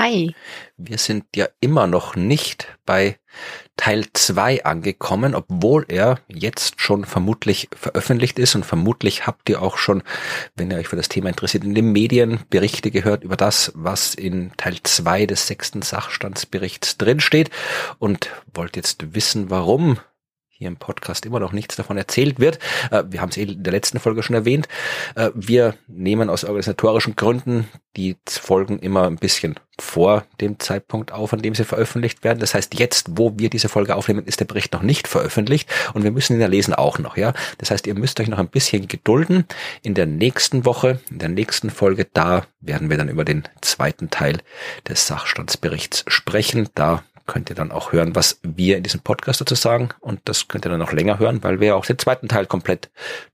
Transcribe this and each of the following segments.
Hi. Wir sind ja immer noch nicht bei Teil 2 angekommen, obwohl er jetzt schon vermutlich veröffentlicht ist und vermutlich habt ihr auch schon, wenn ihr euch für das Thema interessiert, in den Medien Berichte gehört über das, was in Teil 2 des sechsten Sachstandsberichts drinsteht und wollt jetzt wissen, warum hier im Podcast immer noch nichts davon erzählt wird. Äh, wir haben es eh in der letzten Folge schon erwähnt. Äh, wir nehmen aus organisatorischen Gründen die Folgen immer ein bisschen vor dem Zeitpunkt auf, an dem sie veröffentlicht werden. Das heißt, jetzt, wo wir diese Folge aufnehmen, ist der Bericht noch nicht veröffentlicht und wir müssen ihn ja lesen auch noch, ja. Das heißt, ihr müsst euch noch ein bisschen gedulden. In der nächsten Woche, in der nächsten Folge, da werden wir dann über den zweiten Teil des Sachstandsberichts sprechen. Da könnt ihr dann auch hören, was wir in diesem Podcast dazu sagen. Und das könnt ihr dann auch länger hören, weil wir auch den zweiten Teil komplett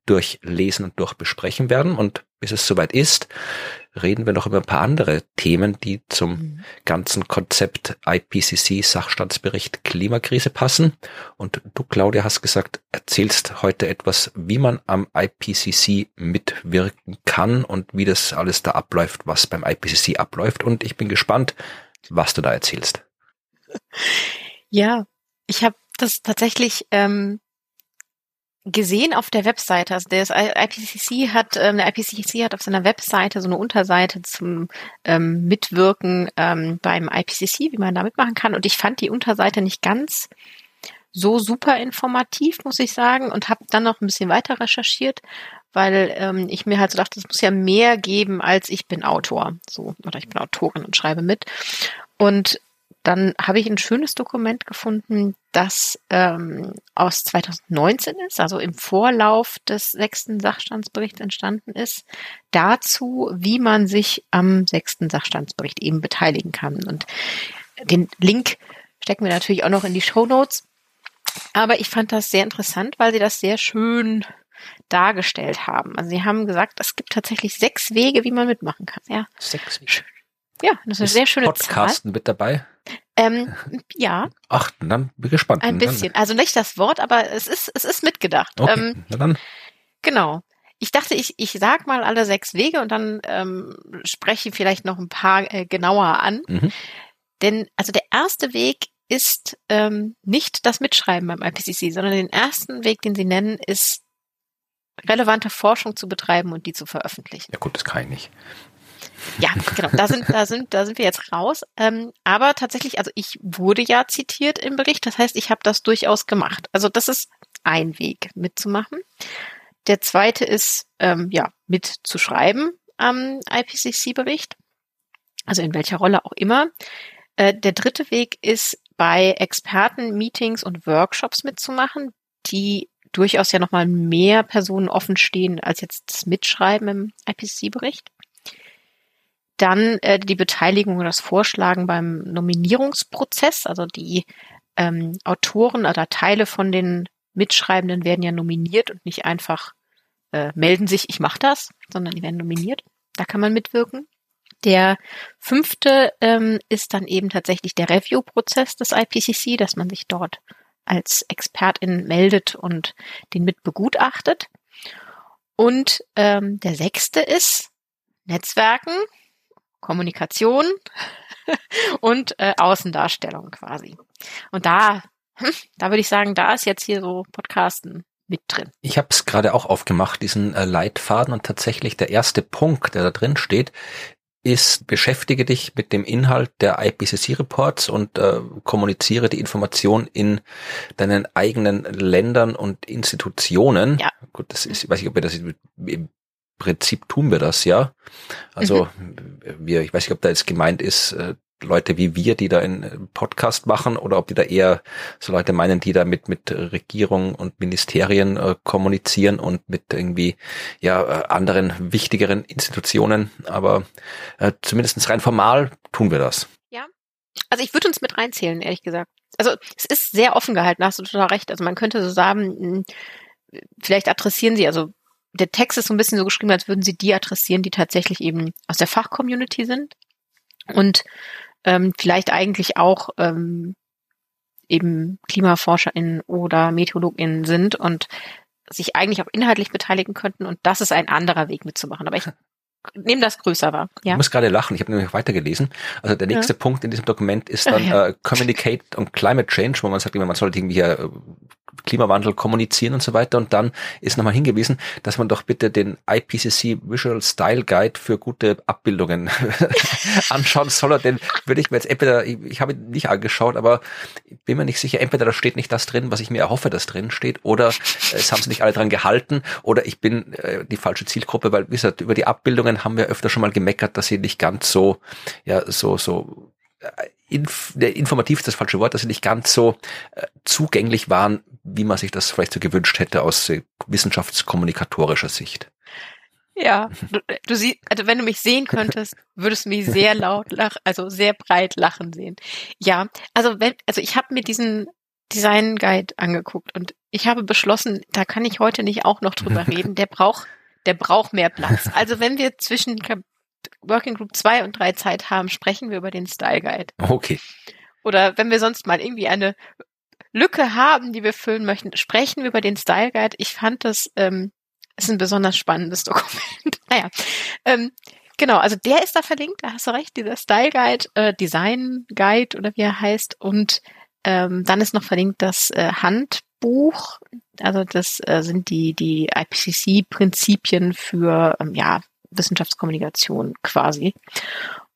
durchlesen und durchbesprechen werden. Und bis es soweit ist, reden wir noch über ein paar andere Themen, die zum mhm. ganzen Konzept IPCC Sachstandsbericht Klimakrise passen. Und du, Claudia, hast gesagt, erzählst heute etwas, wie man am IPCC mitwirken kann und wie das alles da abläuft, was beim IPCC abläuft. Und ich bin gespannt, was du da erzählst. Ja, ich habe das tatsächlich ähm, gesehen auf der Webseite. Also der IPCC hat, ähm, der IPCC hat auf seiner Webseite so eine Unterseite zum ähm, Mitwirken ähm, beim IPCC, wie man da mitmachen kann. Und ich fand die Unterseite nicht ganz so super informativ, muss ich sagen, und habe dann noch ein bisschen weiter recherchiert, weil ähm, ich mir halt so dachte, es muss ja mehr geben als ich bin Autor, so oder ich bin Autorin und schreibe mit. Und dann habe ich ein schönes Dokument gefunden, das ähm, aus 2019 ist, also im Vorlauf des sechsten Sachstandsberichts entstanden ist, dazu, wie man sich am sechsten Sachstandsbericht eben beteiligen kann. Und den Link stecken wir natürlich auch noch in die Show Notes. Aber ich fand das sehr interessant, weil sie das sehr schön dargestellt haben. Also sie haben gesagt, es gibt tatsächlich sechs Wege, wie man mitmachen kann. Ja. Sechs Wege. Ja, das ist eine sehr schöne Podcasten Zahl. mit dabei? Ähm, ja. Ach, dann bin ich gespannt. Ein bisschen. Also nicht das Wort, aber es ist, es ist mitgedacht. Okay, ähm, na dann. Genau. Ich dachte, ich, ich sag mal alle sechs Wege und dann ähm, spreche ich vielleicht noch ein paar äh, genauer an. Mhm. Denn also der erste Weg ist ähm, nicht das Mitschreiben beim IPCC, sondern den ersten Weg, den sie nennen, ist relevante Forschung zu betreiben und die zu veröffentlichen. Ja gut, das kann ich nicht. Ja, genau. Da sind, da sind, da sind wir jetzt raus. Ähm, aber tatsächlich, also ich wurde ja zitiert im Bericht. Das heißt, ich habe das durchaus gemacht. Also das ist ein Weg mitzumachen. Der zweite ist, ähm, ja, mitzuschreiben am IPCC-Bericht. Also in welcher Rolle auch immer. Äh, der dritte Weg ist, bei Experten, Meetings und Workshops mitzumachen, die durchaus ja nochmal mehr Personen offen stehen als jetzt das Mitschreiben im IPCC-Bericht. Dann äh, die Beteiligung oder das Vorschlagen beim Nominierungsprozess. Also die ähm, Autoren oder Teile von den Mitschreibenden werden ja nominiert und nicht einfach äh, melden sich, ich mache das, sondern die werden nominiert. Da kann man mitwirken. Der fünfte ähm, ist dann eben tatsächlich der Review-Prozess des IPCC, dass man sich dort als Expertin meldet und den mit begutachtet. Und ähm, der sechste ist Netzwerken, Kommunikation und äh, Außendarstellung quasi. Und da, hm, da würde ich sagen, da ist jetzt hier so Podcasten mit drin. Ich habe es gerade auch aufgemacht, diesen äh, Leitfaden und tatsächlich der erste Punkt, der da drin steht, ist, beschäftige dich mit dem Inhalt der IPCC-Reports und äh, kommuniziere die Information in deinen eigenen Ländern und Institutionen. Ja. Gut, das ist, ich weiß nicht, ob wir das Prinzip tun wir das ja. Also mhm. wir, ich weiß nicht, ob da jetzt gemeint ist, äh, Leute wie wir, die da einen Podcast machen, oder ob die da eher so Leute meinen, die da mit, mit Regierung und Ministerien äh, kommunizieren und mit irgendwie ja äh, anderen wichtigeren Institutionen. Aber äh, zumindest rein formal tun wir das. Ja. Also ich würde uns mit reinzählen, ehrlich gesagt. Also es ist sehr offen gehalten, hast du total recht. Also man könnte so sagen, hm, vielleicht adressieren sie, also der Text ist so ein bisschen so geschrieben, als würden sie die adressieren, die tatsächlich eben aus der Fachcommunity sind und ähm, vielleicht eigentlich auch ähm, eben KlimaforscherInnen oder MeteorologInnen sind und sich eigentlich auch inhaltlich beteiligen könnten und das ist ein anderer Weg mitzumachen. Aber ich nehme das größer wahr. Ja. Ich muss gerade lachen, ich habe nämlich weitergelesen. Also der nächste ja. Punkt in diesem Dokument ist dann ja. äh, Communicate on Climate Change, wo man sagt, man sollte irgendwie hier äh, Klimawandel kommunizieren und so weiter. Und dann ist nochmal hingewiesen, dass man doch bitte den IPCC Visual Style Guide für gute Abbildungen anschauen soll. Den würde ich mir jetzt entweder, ich, ich habe ihn nicht angeschaut, aber bin mir nicht sicher, entweder da steht nicht das drin, was ich mir erhoffe, dass drin steht, oder es haben sie nicht alle dran gehalten, oder ich bin äh, die falsche Zielgruppe, weil, wie gesagt, über die Abbildungen haben wir öfter schon mal gemeckert, dass sie nicht ganz so, ja, so, so äh, inf informativ ist das falsche Wort, dass sie nicht ganz so äh, zugänglich waren, wie man sich das vielleicht so gewünscht hätte aus äh, wissenschaftskommunikatorischer Sicht. Ja, du, du siehst, also wenn du mich sehen könntest, würdest du mich sehr laut lachen, also sehr breit lachen sehen. Ja, also wenn, also ich habe mir diesen Design Guide angeguckt und ich habe beschlossen, da kann ich heute nicht auch noch drüber reden. Der braucht, der braucht mehr Platz. Also wenn wir zwischen Working Group 2 und 3 Zeit haben, sprechen wir über den Style Guide. Okay. Oder wenn wir sonst mal irgendwie eine Lücke haben, die wir füllen möchten, sprechen wir über den Style Guide. Ich fand das ähm, ist ein besonders spannendes Dokument. naja, ähm, genau, also der ist da verlinkt, da hast du recht, dieser Style Guide, äh, Design Guide oder wie er heißt. Und ähm, dann ist noch verlinkt das äh, Handbuch. Also das äh, sind die, die IPCC-Prinzipien für ähm, ja, Wissenschaftskommunikation quasi.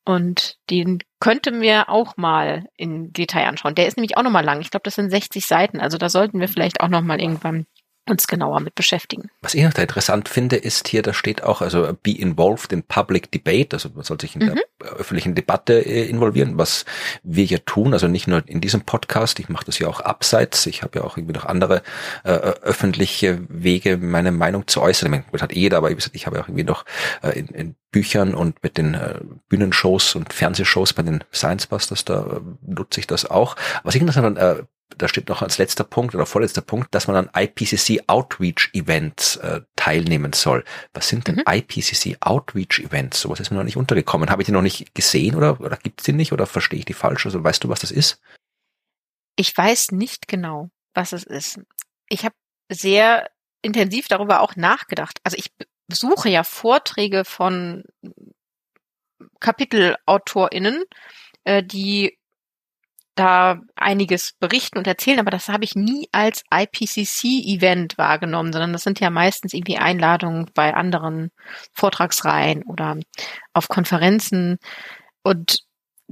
Und den könnte mir auch mal in Detail anschauen. Der ist nämlich auch nochmal lang. Ich glaube, das sind 60 Seiten. Also da sollten wir vielleicht auch nochmal irgendwann uns genauer mit beschäftigen. Was ich noch da interessant finde, ist hier, da steht auch, also be involved in public debate, also man soll sich in mhm. der öffentlichen Debatte äh, involvieren, was wir ja tun, also nicht nur in diesem Podcast, ich mache das ja auch abseits, ich habe ja auch irgendwie noch andere äh, öffentliche Wege, meine Meinung zu äußern. Ich meine, das hat jeder, aber ich habe ja auch irgendwie noch äh, in, in Büchern und mit den äh, Bühnenshows und Fernsehshows bei den Science Busters, da äh, nutze ich das auch. Was ich interessant äh, da steht noch als letzter Punkt oder vorletzter Punkt, dass man an IPCC Outreach Events äh, teilnehmen soll. Was sind denn mhm. IPCC Outreach Events? Sowas ist mir noch nicht untergekommen. Habe ich die noch nicht gesehen oder, oder gibt es die nicht oder verstehe ich die falsch? Also weißt du, was das ist? Ich weiß nicht genau, was es ist. Ich habe sehr intensiv darüber auch nachgedacht. Also ich besuche ja Vorträge von KapitelautorInnen, äh, die da einiges berichten und erzählen, aber das habe ich nie als IPCC-Event wahrgenommen, sondern das sind ja meistens irgendwie Einladungen bei anderen Vortragsreihen oder auf Konferenzen. Und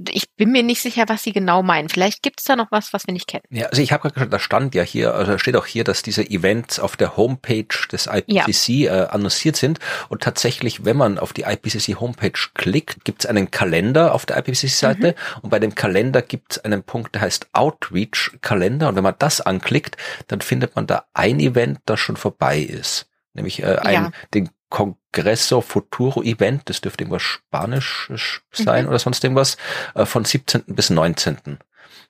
ich bin mir nicht sicher, was Sie genau meinen. Vielleicht gibt es da noch was, was wir nicht kennen. Ja, also ich habe gerade gesagt, da stand ja hier, also steht auch hier, dass diese Events auf der Homepage des IPCC ja. äh, annonciert sind. Und tatsächlich, wenn man auf die IPCC Homepage klickt, gibt es einen Kalender auf der IPCC-Seite. Mhm. Und bei dem Kalender gibt es einen Punkt, der heißt Outreach Kalender. Und wenn man das anklickt, dann findet man da ein Event, das schon vorbei ist. Nämlich äh, ein, ja. den Congresso Futuro Event, das dürfte irgendwas Spanisch sein mhm. oder sonst irgendwas, äh, von 17. bis 19.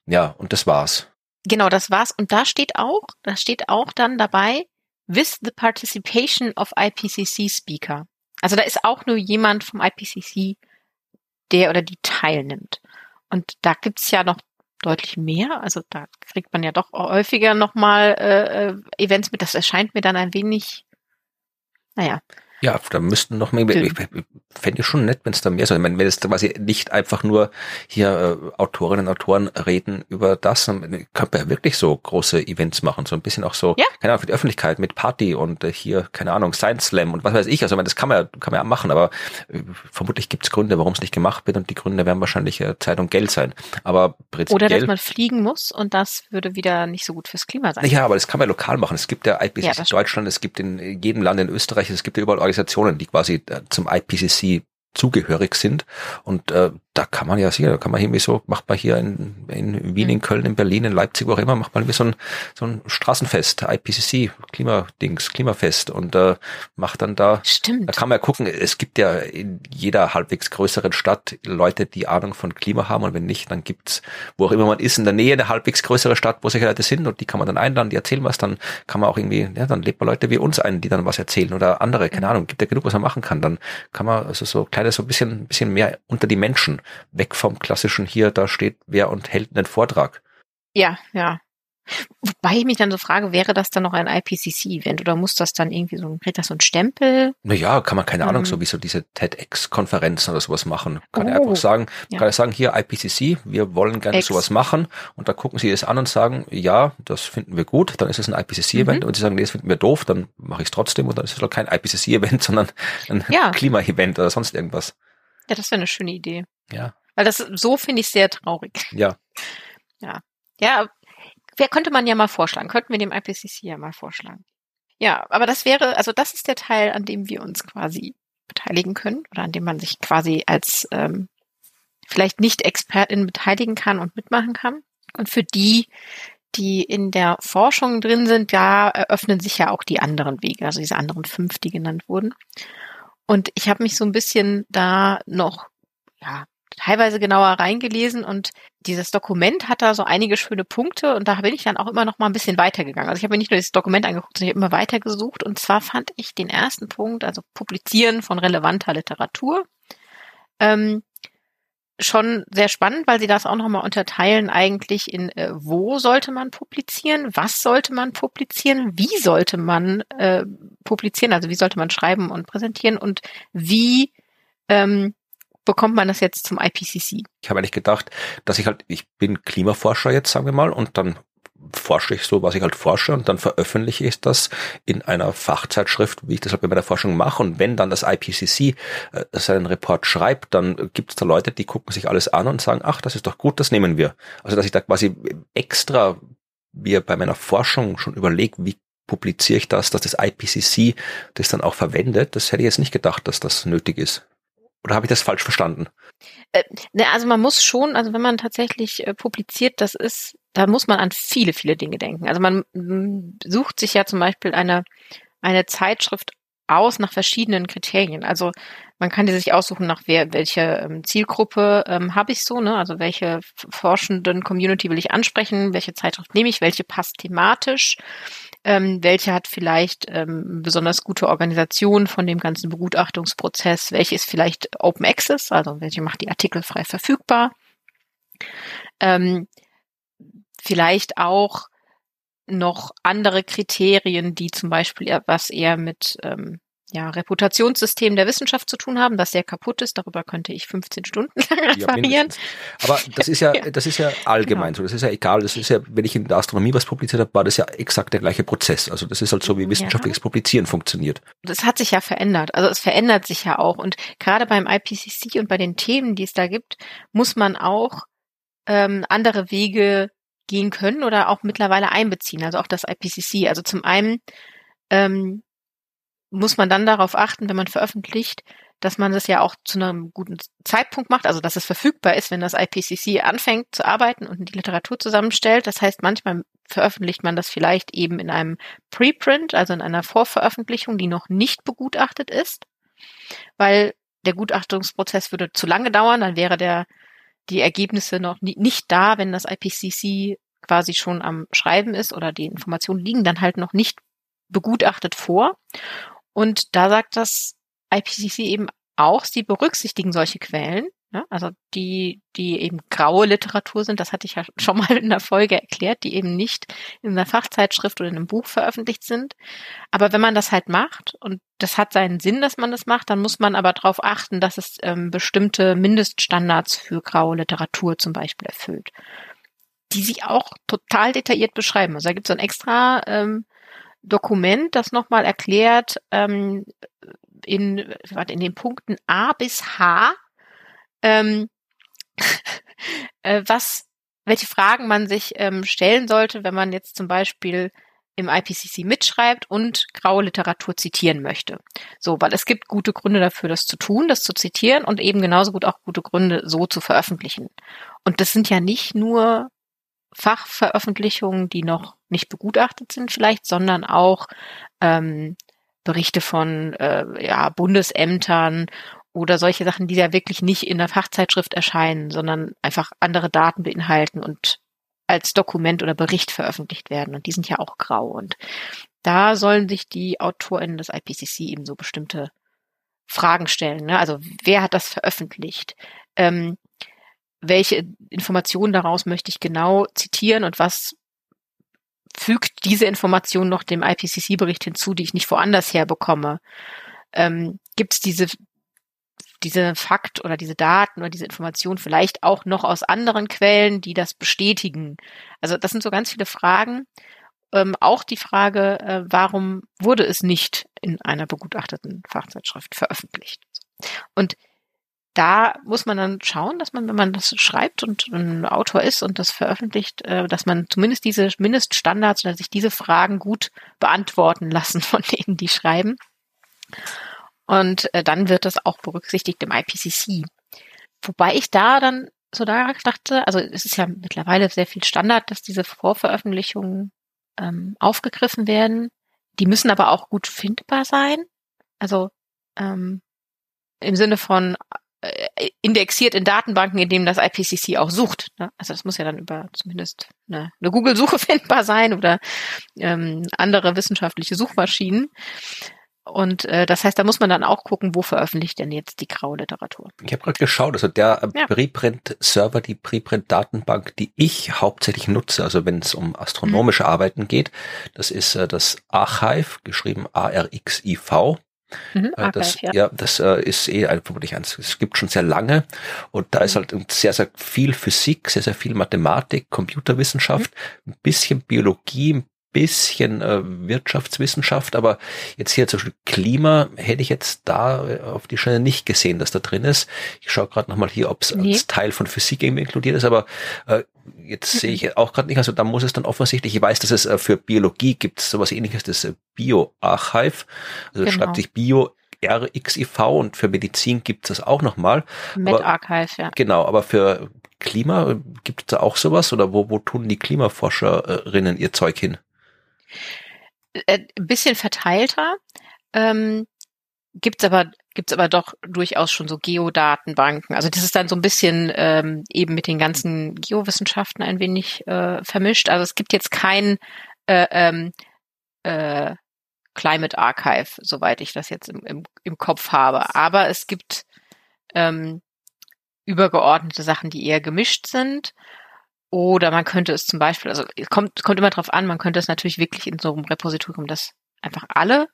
Ja, und das war's. Genau, das war's. Und da steht auch, da steht auch dann dabei, with the participation of IPCC Speaker. Also da ist auch nur jemand vom IPCC, der oder die teilnimmt. Und da gibt's ja noch deutlich mehr. Also da kriegt man ja doch häufiger nochmal äh, äh, Events mit. Das erscheint mir dann ein wenig, naja, ja, da müssten noch mehr, ich, fände ich schon nett, wenn es da mehr so, ich meine, wenn es quasi nicht einfach nur hier äh, Autorinnen und Autoren reden über das, dann könnte man ja wirklich so große Events machen, so ein bisschen auch so, ja. keine Ahnung, für die Öffentlichkeit mit Party und äh, hier, keine Ahnung, Science Slam und was weiß ich, also ich meine, das kann man ja, kann man ja machen, aber äh, vermutlich gibt es Gründe, warum es nicht gemacht wird und die Gründe werden wahrscheinlich äh, Zeit und Geld sein, aber prinzipiell... Oder dass man fliegen muss und das würde wieder nicht so gut fürs Klima sein. Ja, aber das kann man lokal machen, es gibt ja IPCC ja, Deutschland, es gibt in jedem Land in Österreich, es gibt ja überall Organisationen, die quasi äh, zum IPCC zugehörig sind. Und äh, da kann man ja sicher, da kann man irgendwie so, macht man hier in, in Wien, in mhm. Köln, in Berlin, in Leipzig, wo auch immer, macht man irgendwie so ein, so ein Straßenfest, IPCC, Klimadings, Klimafest und äh, macht dann da, Stimmt. da kann man ja gucken, es gibt ja in jeder halbwegs größeren Stadt Leute, die Ahnung von Klima haben und wenn nicht, dann gibt's, wo auch immer man ist, in der Nähe eine halbwegs größere Stadt, wo solche Leute sind und die kann man dann einladen, die erzählen was, dann kann man auch irgendwie, ja, dann lebt man Leute wie uns ein, die dann was erzählen oder andere, keine Ahnung, gibt ja genug, was man machen kann, dann kann man also so kleine, so ein bisschen, bisschen mehr unter die Menschen, weg vom klassischen hier, da steht wer und hält einen Vortrag. Ja, ja. Wobei ich mich dann so frage, wäre das dann noch ein IPCC-Event oder muss das dann irgendwie so, kriegt das so ein Stempel? Naja, kann man keine Ahnung, mhm. so wie so diese TEDx-Konferenzen oder sowas machen. Kann oh, er einfach sagen, ja. kann er sagen, hier IPCC, wir wollen gerne Ex. sowas machen und da gucken sie es an und sagen, ja, das finden wir gut, dann ist es ein IPCC-Event mhm. und sie sagen, nee, das finden wir doof, dann mache ich es trotzdem und dann ist es halt kein IPCC-Event, sondern ein ja. Klima-Event oder sonst irgendwas. Ja, das wäre eine schöne Idee. Ja. Weil das, so finde ich sehr traurig. Ja. Ja. Ja, wer könnte man ja mal vorschlagen? Könnten wir dem IPCC ja mal vorschlagen. Ja, aber das wäre, also das ist der Teil, an dem wir uns quasi beteiligen können oder an dem man sich quasi als ähm, vielleicht nicht Expertin beteiligen kann und mitmachen kann. Und für die, die in der Forschung drin sind, da eröffnen sich ja auch die anderen Wege, also diese anderen fünf, die genannt wurden. Und ich habe mich so ein bisschen da noch ja, teilweise genauer reingelesen und dieses Dokument hat da so einige schöne Punkte und da bin ich dann auch immer noch mal ein bisschen weitergegangen. Also ich habe mir nicht nur das Dokument angeguckt, sondern ich habe immer weitergesucht und zwar fand ich den ersten Punkt, also Publizieren von relevanter Literatur, ähm, schon sehr spannend, weil sie das auch nochmal unterteilen eigentlich in äh, wo sollte man publizieren, was sollte man publizieren, wie sollte man äh, publizieren, also wie sollte man schreiben und präsentieren und wie ähm, bekommt man das jetzt zum IPCC? Ich habe eigentlich gedacht, dass ich halt, ich bin Klimaforscher jetzt, sagen wir mal, und dann forsche ich so, was ich halt forsche und dann veröffentliche ich das in einer Fachzeitschrift, wie ich das halt bei meiner Forschung mache. Und wenn dann das IPCC äh, seinen Report schreibt, dann gibt es da Leute, die gucken sich alles an und sagen, ach, das ist doch gut, das nehmen wir. Also dass ich da quasi extra mir bei meiner Forschung schon überlege, wie publiziere ich das, dass das IPCC das dann auch verwendet. Das hätte ich jetzt nicht gedacht, dass das nötig ist. Oder habe ich das falsch verstanden? Äh, ne, also man muss schon, also wenn man tatsächlich äh, publiziert, das ist, da muss man an viele, viele Dinge denken. Also man sucht sich ja zum Beispiel eine, eine Zeitschrift aus nach verschiedenen Kriterien. Also man kann die sich aussuchen, nach wer, welche ähm, Zielgruppe ähm, habe ich so, ne? Also welche forschenden Community will ich ansprechen, welche Zeitschrift nehme ich, welche passt thematisch ähm, welche hat vielleicht ähm, besonders gute Organisation von dem ganzen Begutachtungsprozess, welche ist vielleicht Open Access, also welche macht die Artikel frei verfügbar. Ähm, vielleicht auch noch andere Kriterien, die zum Beispiel was eher mit ähm, ja, Reputationssystem der Wissenschaft zu tun haben, das sehr kaputt ist. Darüber könnte ich 15 Stunden lang referieren. Ja, Aber das ist ja, das ist ja allgemein genau. so. Das ist ja egal. Das ist ja, wenn ich in der Astronomie was publiziert habe, war das ja exakt der gleiche Prozess. Also das ist halt so, wie wissenschaftliches ja. Publizieren funktioniert. Das hat sich ja verändert. Also es verändert sich ja auch. Und gerade beim IPCC und bei den Themen, die es da gibt, muss man auch ähm, andere Wege gehen können oder auch mittlerweile einbeziehen. Also auch das IPCC. Also zum einen ähm, muss man dann darauf achten, wenn man veröffentlicht, dass man das ja auch zu einem guten Zeitpunkt macht, also dass es verfügbar ist, wenn das IPCC anfängt zu arbeiten und die Literatur zusammenstellt. Das heißt, manchmal veröffentlicht man das vielleicht eben in einem Preprint, also in einer Vorveröffentlichung, die noch nicht begutachtet ist, weil der Gutachtungsprozess würde zu lange dauern, dann wäre der die Ergebnisse noch nie, nicht da, wenn das IPCC quasi schon am Schreiben ist oder die Informationen liegen dann halt noch nicht begutachtet vor. Und da sagt das IPCC eben auch, sie berücksichtigen solche Quellen, ja, also die, die eben graue Literatur sind, das hatte ich ja schon mal in der Folge erklärt, die eben nicht in einer Fachzeitschrift oder in einem Buch veröffentlicht sind. Aber wenn man das halt macht und das hat seinen Sinn, dass man das macht, dann muss man aber darauf achten, dass es ähm, bestimmte Mindeststandards für graue Literatur zum Beispiel erfüllt, die sie auch total detailliert beschreiben. Also da gibt es so ein extra ähm, Dokument, das nochmal erklärt ähm, in, warte, in den Punkten A bis H, ähm, äh, was, welche Fragen man sich ähm, stellen sollte, wenn man jetzt zum Beispiel im IPCC mitschreibt und graue Literatur zitieren möchte. So, weil es gibt gute Gründe dafür, das zu tun, das zu zitieren und eben genauso gut auch gute Gründe, so zu veröffentlichen. Und das sind ja nicht nur Fachveröffentlichungen, die noch nicht begutachtet sind vielleicht, sondern auch ähm, Berichte von äh, ja, Bundesämtern oder solche Sachen, die ja wirklich nicht in der Fachzeitschrift erscheinen, sondern einfach andere Daten beinhalten und als Dokument oder Bericht veröffentlicht werden. Und die sind ja auch grau. Und da sollen sich die AutorInnen des IPCC eben so bestimmte Fragen stellen. Ne? Also wer hat das veröffentlicht? Ähm, welche Informationen daraus möchte ich genau zitieren und was fügt diese Information noch dem IPCC-Bericht hinzu, die ich nicht woanders herbekomme? Ähm, Gibt es diese diese Fakt oder diese Daten oder diese Information vielleicht auch noch aus anderen Quellen, die das bestätigen? Also das sind so ganz viele Fragen. Ähm, auch die Frage, äh, warum wurde es nicht in einer begutachteten Fachzeitschrift veröffentlicht? Und da muss man dann schauen, dass man, wenn man das schreibt und ein Autor ist und das veröffentlicht, äh, dass man zumindest diese Mindeststandards oder sich diese Fragen gut beantworten lassen von denen, die schreiben. Und äh, dann wird das auch berücksichtigt im IPCC. Wobei ich da dann so da dachte, also es ist ja mittlerweile sehr viel Standard, dass diese Vorveröffentlichungen ähm, aufgegriffen werden. Die müssen aber auch gut findbar sein. Also ähm, im Sinne von indexiert in Datenbanken, in denen das IPCC auch sucht. Ne? Also das muss ja dann über zumindest eine, eine Google-Suche findbar sein oder ähm, andere wissenschaftliche Suchmaschinen. Und äh, das heißt, da muss man dann auch gucken, wo veröffentlicht denn jetzt die graue Literatur. Ich habe gerade geschaut, also der ja. Preprint-Server, die Preprint-Datenbank, die ich hauptsächlich nutze, also wenn es um astronomische mhm. Arbeiten geht, das ist äh, das Archive, geschrieben A-R-X-I-V. Mhm, äh, das, ja. ja. das äh, ist eh vermutlich eins. Es gibt schon sehr lange und da mhm. ist halt sehr, sehr viel Physik, sehr, sehr viel Mathematik, Computerwissenschaft, mhm. ein bisschen Biologie, ein bisschen äh, Wirtschaftswissenschaft, aber jetzt hier zum Beispiel Klima hätte ich jetzt da äh, auf die Schnelle nicht gesehen, dass da drin ist. Ich schaue gerade nochmal hier, ob es nee. als Teil von Physik irgendwie inkludiert ist, aber äh, jetzt sehe ich auch gerade nicht. Also da muss es dann offensichtlich, ich weiß, dass es äh, für Biologie gibt sowas ähnliches, das äh, Bio-Archive, also genau. schreibt sich Bio RXIV und für Medizin gibt es das auch nochmal. MedArchive, ja. Genau, aber für Klima gibt es da auch sowas oder wo, wo tun die Klimaforscherinnen ihr Zeug hin? Äh, ein bisschen verteilter. Ähm, gibt's aber gibt's aber doch durchaus schon so Geodatenbanken. Also das ist dann so ein bisschen ähm, eben mit den ganzen Geowissenschaften ein wenig äh, vermischt. Also es gibt jetzt kein äh, ähm, äh, Climate Archive, soweit ich das jetzt im, im, im Kopf habe. Aber es gibt ähm, übergeordnete Sachen, die eher gemischt sind. Oder man könnte es zum Beispiel, also kommt, kommt immer drauf an, man könnte es natürlich wirklich in so einem Repositorium, das einfach alle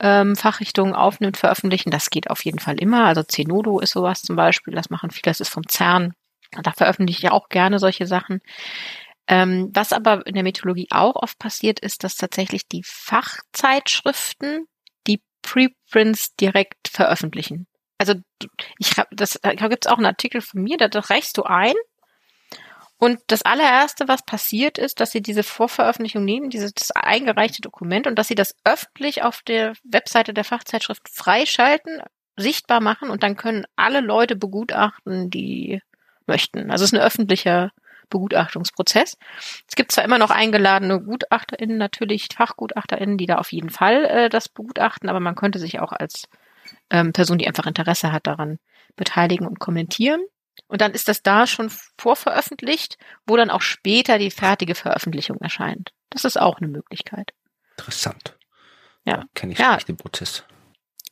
ähm, Fachrichtungen aufnimmt, veröffentlichen. Das geht auf jeden Fall immer. Also Zenodo ist sowas zum Beispiel, das machen viele, das ist vom CERN. Da veröffentliche ich auch gerne solche Sachen. Ähm, was aber in der Meteorologie auch oft passiert, ist, dass tatsächlich die Fachzeitschriften die Preprints direkt veröffentlichen. Also ich hab, das, da gibt es auch einen Artikel von mir, da, da reichst du ein und das allererste, was passiert ist, dass sie diese Vorveröffentlichung nehmen, dieses eingereichte Dokument und dass sie das öffentlich auf der Webseite der Fachzeitschrift freischalten, sichtbar machen und dann können alle Leute begutachten, die möchten. Also es ist ein öffentlicher Begutachtungsprozess. Es gibt zwar immer noch eingeladene GutachterInnen, natürlich FachgutachterInnen, die da auf jeden Fall äh, das begutachten, aber man könnte sich auch als ähm, Person, die einfach Interesse hat, daran beteiligen und kommentieren. Und dann ist das da schon vorveröffentlicht, wo dann auch später die fertige Veröffentlichung erscheint. Das ist auch eine Möglichkeit. Interessant. Ja. Kenne ich ja. nicht den Prozess.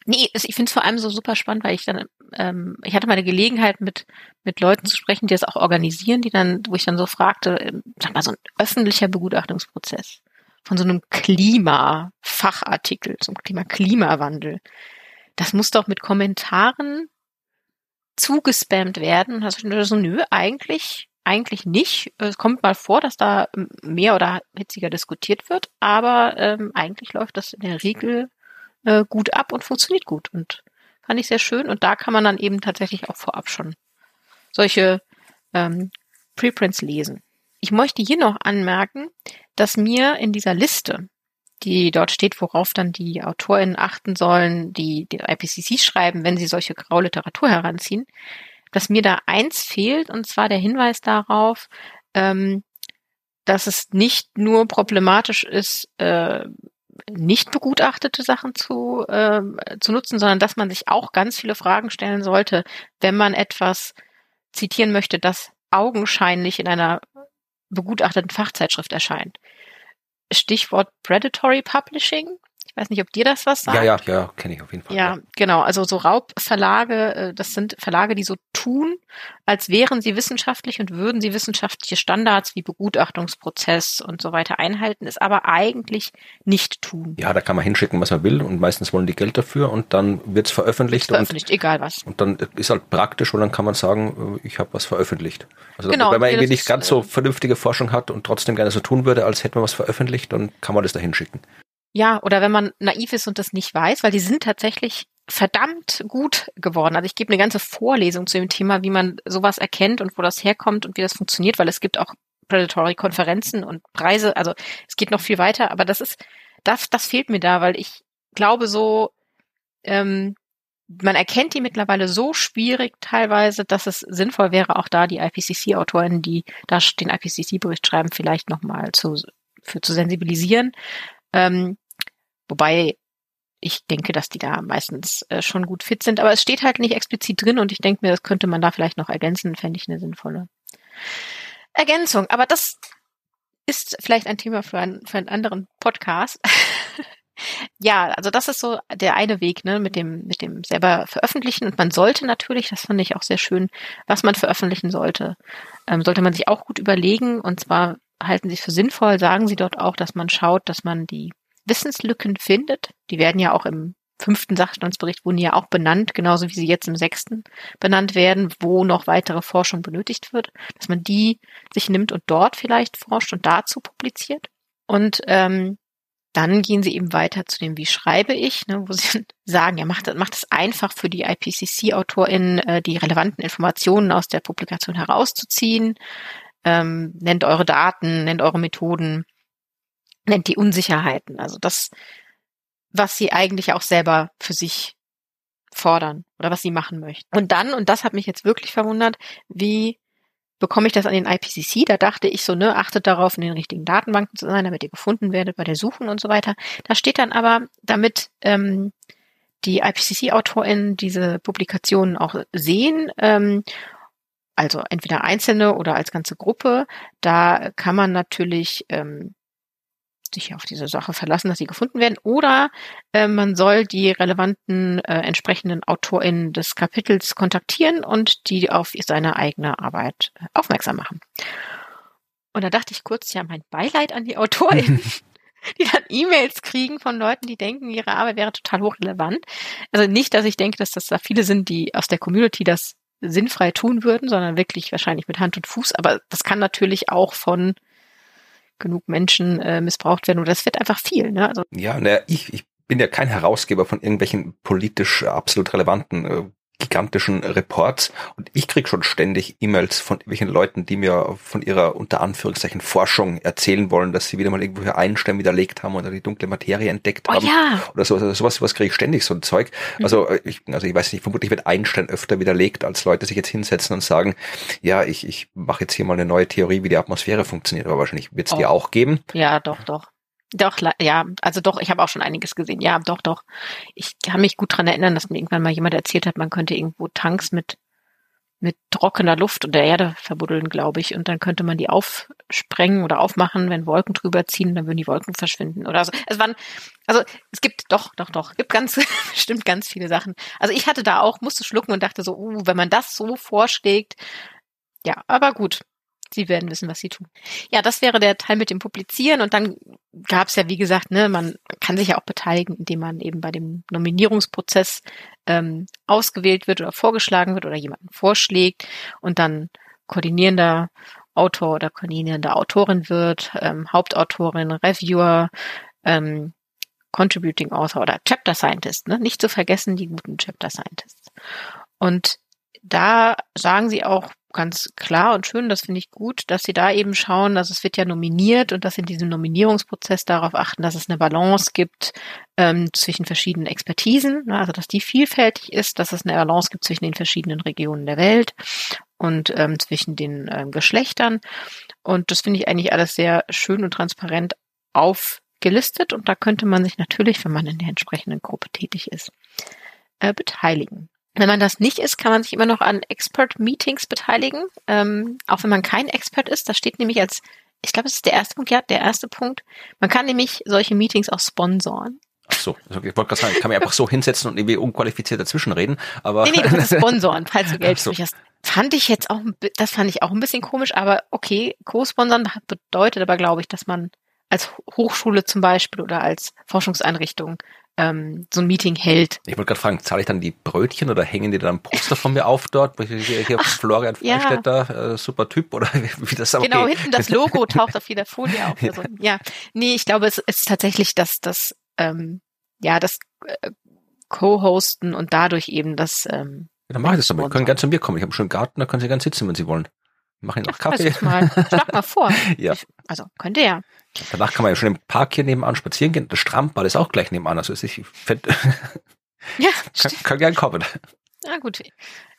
Nee, ich finde es vor allem so super spannend, weil ich dann, ähm, ich hatte mal eine Gelegenheit mit, mit Leuten zu sprechen, die das auch organisieren, die dann, wo ich dann so fragte, ähm, sag mal, so ein öffentlicher Begutachtungsprozess von so einem Klimafachartikel, zum Klima Klimawandel. Das muss doch mit Kommentaren zugespammt werden. Also so, nö, eigentlich, eigentlich nicht. Es kommt mal vor, dass da mehr oder hitziger diskutiert wird, aber ähm, eigentlich läuft das in der Regel äh, gut ab und funktioniert gut und fand ich sehr schön. Und da kann man dann eben tatsächlich auch vorab schon solche ähm, Preprints lesen. Ich möchte hier noch anmerken, dass mir in dieser Liste, die dort steht, worauf dann die AutorInnen achten sollen, die die IPCC schreiben, wenn sie solche Grauliteratur heranziehen, dass mir da eins fehlt, und zwar der Hinweis darauf, ähm, dass es nicht nur problematisch ist, äh, nicht begutachtete Sachen zu, äh, zu nutzen, sondern dass man sich auch ganz viele Fragen stellen sollte, wenn man etwas zitieren möchte, das augenscheinlich in einer begutachteten Fachzeitschrift erscheint. Stichwort Predatory Publishing. Ich weiß nicht, ob dir das was sagt. Ja, ja, ja, kenne ich auf jeden Fall. Ja, ja, genau. Also so Raubverlage, äh, das sind Verlage, die so tun, als wären sie wissenschaftlich und würden sie wissenschaftliche Standards wie Begutachtungsprozess und so weiter einhalten, es aber eigentlich nicht tun. Ja, da kann man hinschicken, was man will und meistens wollen die Geld dafür und dann wird's veröffentlicht. veröffentlicht, und, egal was. Und dann ist halt praktisch und dann kann man sagen, äh, ich habe was veröffentlicht. Also genau, wenn man irgendwie nicht ist, ganz so vernünftige Forschung hat und trotzdem gerne so tun würde, als hätte man was veröffentlicht, dann kann man das da hinschicken. Ja, oder wenn man naiv ist und das nicht weiß, weil die sind tatsächlich verdammt gut geworden. Also ich gebe eine ganze Vorlesung zu dem Thema, wie man sowas erkennt und wo das herkommt und wie das funktioniert, weil es gibt auch Predatory-Konferenzen und Preise. Also es geht noch viel weiter, aber das ist, das, das fehlt mir da, weil ich glaube so, ähm, man erkennt die mittlerweile so schwierig teilweise, dass es sinnvoll wäre, auch da die IPCC-Autoren, die da den IPCC-Bericht schreiben, vielleicht nochmal zu, für zu sensibilisieren. Ähm, Wobei ich denke, dass die da meistens äh, schon gut fit sind, aber es steht halt nicht explizit drin und ich denke mir, das könnte man da vielleicht noch ergänzen, fände ich eine sinnvolle Ergänzung. Aber das ist vielleicht ein Thema für, ein, für einen anderen Podcast. ja, also das ist so der eine Weg, ne, mit dem, mit dem selber veröffentlichen. Und man sollte natürlich, das fand ich auch sehr schön, was man veröffentlichen sollte, ähm, sollte man sich auch gut überlegen. Und zwar halten sie für sinnvoll, sagen sie dort auch, dass man schaut, dass man die Wissenslücken findet. Die werden ja auch im fünften Sachstandsbericht wurden ja auch benannt, genauso wie sie jetzt im sechsten benannt werden, wo noch weitere Forschung benötigt wird, dass man die sich nimmt und dort vielleicht forscht und dazu publiziert. Und ähm, dann gehen sie eben weiter zu dem, wie schreibe ich, ne, wo sie sagen, ja, macht, macht es einfach für die IPCC-AutorInnen, äh, die relevanten Informationen aus der Publikation herauszuziehen, ähm, nennt eure Daten, nennt eure Methoden nennt die Unsicherheiten. Also das, was sie eigentlich auch selber für sich fordern oder was sie machen möchten. Und dann, und das hat mich jetzt wirklich verwundert, wie bekomme ich das an den IPCC? Da dachte ich so, ne, achtet darauf, in den richtigen Datenbanken zu sein, damit ihr gefunden werdet bei der Suchen und so weiter. Da steht dann aber, damit ähm, die IPCC-AutorInnen diese Publikationen auch sehen, ähm, also entweder einzelne oder als ganze Gruppe, da kann man natürlich ähm, sich auf diese Sache verlassen, dass sie gefunden werden, oder äh, man soll die relevanten äh, entsprechenden AutorInnen des Kapitels kontaktieren und die auf seine eigene Arbeit äh, aufmerksam machen. Und da dachte ich kurz, ja, mein Beileid an die AutorInnen, die dann E-Mails kriegen von Leuten, die denken, ihre Arbeit wäre total hochrelevant. Also nicht, dass ich denke, dass das da viele sind, die aus der Community das sinnfrei tun würden, sondern wirklich wahrscheinlich mit Hand und Fuß. Aber das kann natürlich auch von genug Menschen äh, missbraucht werden. Und das wird einfach viel. Ne? Also ja, ne, ich, ich bin ja kein Herausgeber von irgendwelchen politisch absolut relevanten äh, gigantischen Reports und ich krieg schon ständig E-Mails von irgendwelchen Leuten, die mir von ihrer unter Anführungszeichen Forschung erzählen wollen, dass sie wieder mal irgendwo Einstein widerlegt haben oder die dunkle Materie entdeckt oh, haben ja. oder so, also sowas, sowas kriege ich ständig so ein Zeug. Mhm. Also äh, ich, also ich weiß nicht, vermutlich wird Einstein öfter widerlegt, als Leute sich jetzt hinsetzen und sagen, ja, ich, ich mache jetzt hier mal eine neue Theorie, wie die Atmosphäre funktioniert, aber wahrscheinlich wird es oh. die auch geben. Ja, doch, doch. Doch, ja, also doch, ich habe auch schon einiges gesehen. Ja, doch, doch. Ich kann mich gut dran erinnern, dass mir irgendwann mal jemand erzählt hat, man könnte irgendwo Tanks mit mit trockener Luft und der Erde verbuddeln, glaube ich, und dann könnte man die aufsprengen oder aufmachen, wenn Wolken drüber ziehen, dann würden die Wolken verschwinden oder so. Es waren, also es gibt doch, doch, doch, gibt ganz bestimmt ganz viele Sachen. Also ich hatte da auch, musste schlucken und dachte so, uh, wenn man das so vorschlägt, ja, aber gut, Sie werden wissen, was sie tun. Ja, das wäre der Teil mit dem Publizieren und dann gab es ja, wie gesagt, ne, man kann sich ja auch beteiligen, indem man eben bei dem Nominierungsprozess ähm, ausgewählt wird oder vorgeschlagen wird oder jemanden vorschlägt und dann koordinierender Autor oder koordinierende Autorin wird, ähm, Hauptautorin, Reviewer, ähm, Contributing Author oder Chapter Scientist, ne? nicht zu vergessen die guten Chapter Scientists. Und da sagen sie auch ganz klar und schön, das finde ich gut, dass sie da eben schauen, dass es wird ja nominiert und dass sie in diesem Nominierungsprozess darauf achten, dass es eine Balance gibt ähm, zwischen verschiedenen Expertisen, ne, also dass die vielfältig ist, dass es eine Balance gibt zwischen den verschiedenen Regionen der Welt und ähm, zwischen den ähm, Geschlechtern. Und das finde ich eigentlich alles sehr schön und transparent aufgelistet und da könnte man sich natürlich, wenn man in der entsprechenden Gruppe tätig ist, äh, beteiligen. Wenn man das nicht ist, kann man sich immer noch an Expert-Meetings beteiligen, ähm, auch wenn man kein Expert ist. Das steht nämlich als, ich glaube, das ist der erste Punkt, ja, der erste Punkt. Man kann nämlich solche Meetings auch sponsoren. Ach so, also ich wollte gerade sagen, ich kann mir einfach so hinsetzen und irgendwie unqualifiziert dazwischenreden, aber. Nee, nee, du kannst sponsoren, falls du Geld für hast. Fand ich jetzt auch, das fand ich auch ein bisschen komisch, aber okay, Co-Sponsern bedeutet aber, glaube ich, dass man als Hochschule zum Beispiel oder als Forschungseinrichtung ähm, so ein Meeting hält. Ich wollte gerade fragen, zahle ich dann die Brötchen oder hängen die dann Poster von mir auf dort? Hier, hier Ach, Florian Freistetter, ja. äh, super Typ oder wie, wie das okay. Genau, hinten das Logo taucht auf jeder Folie auf. Also, ja, nee, ich glaube, es, ist tatsächlich das, das, ähm, ja, das äh, Co-Hosten und dadurch eben das. Ähm, ja, dann mache ich das doch mal. Sie können ganz zu mir kommen. Ich habe schon einen Garten, da können Sie ganz sitzen, wenn Sie wollen. Mach Ihnen noch Kaffee. Mal. Schlag mal vor. ja. Ich, also könnte ja. Danach kann man ja schon im Park hier nebenan spazieren gehen. Das Strandball ist auch gleich nebenan. Also ich fände, ja, kann, kann gern kommen. Na gut.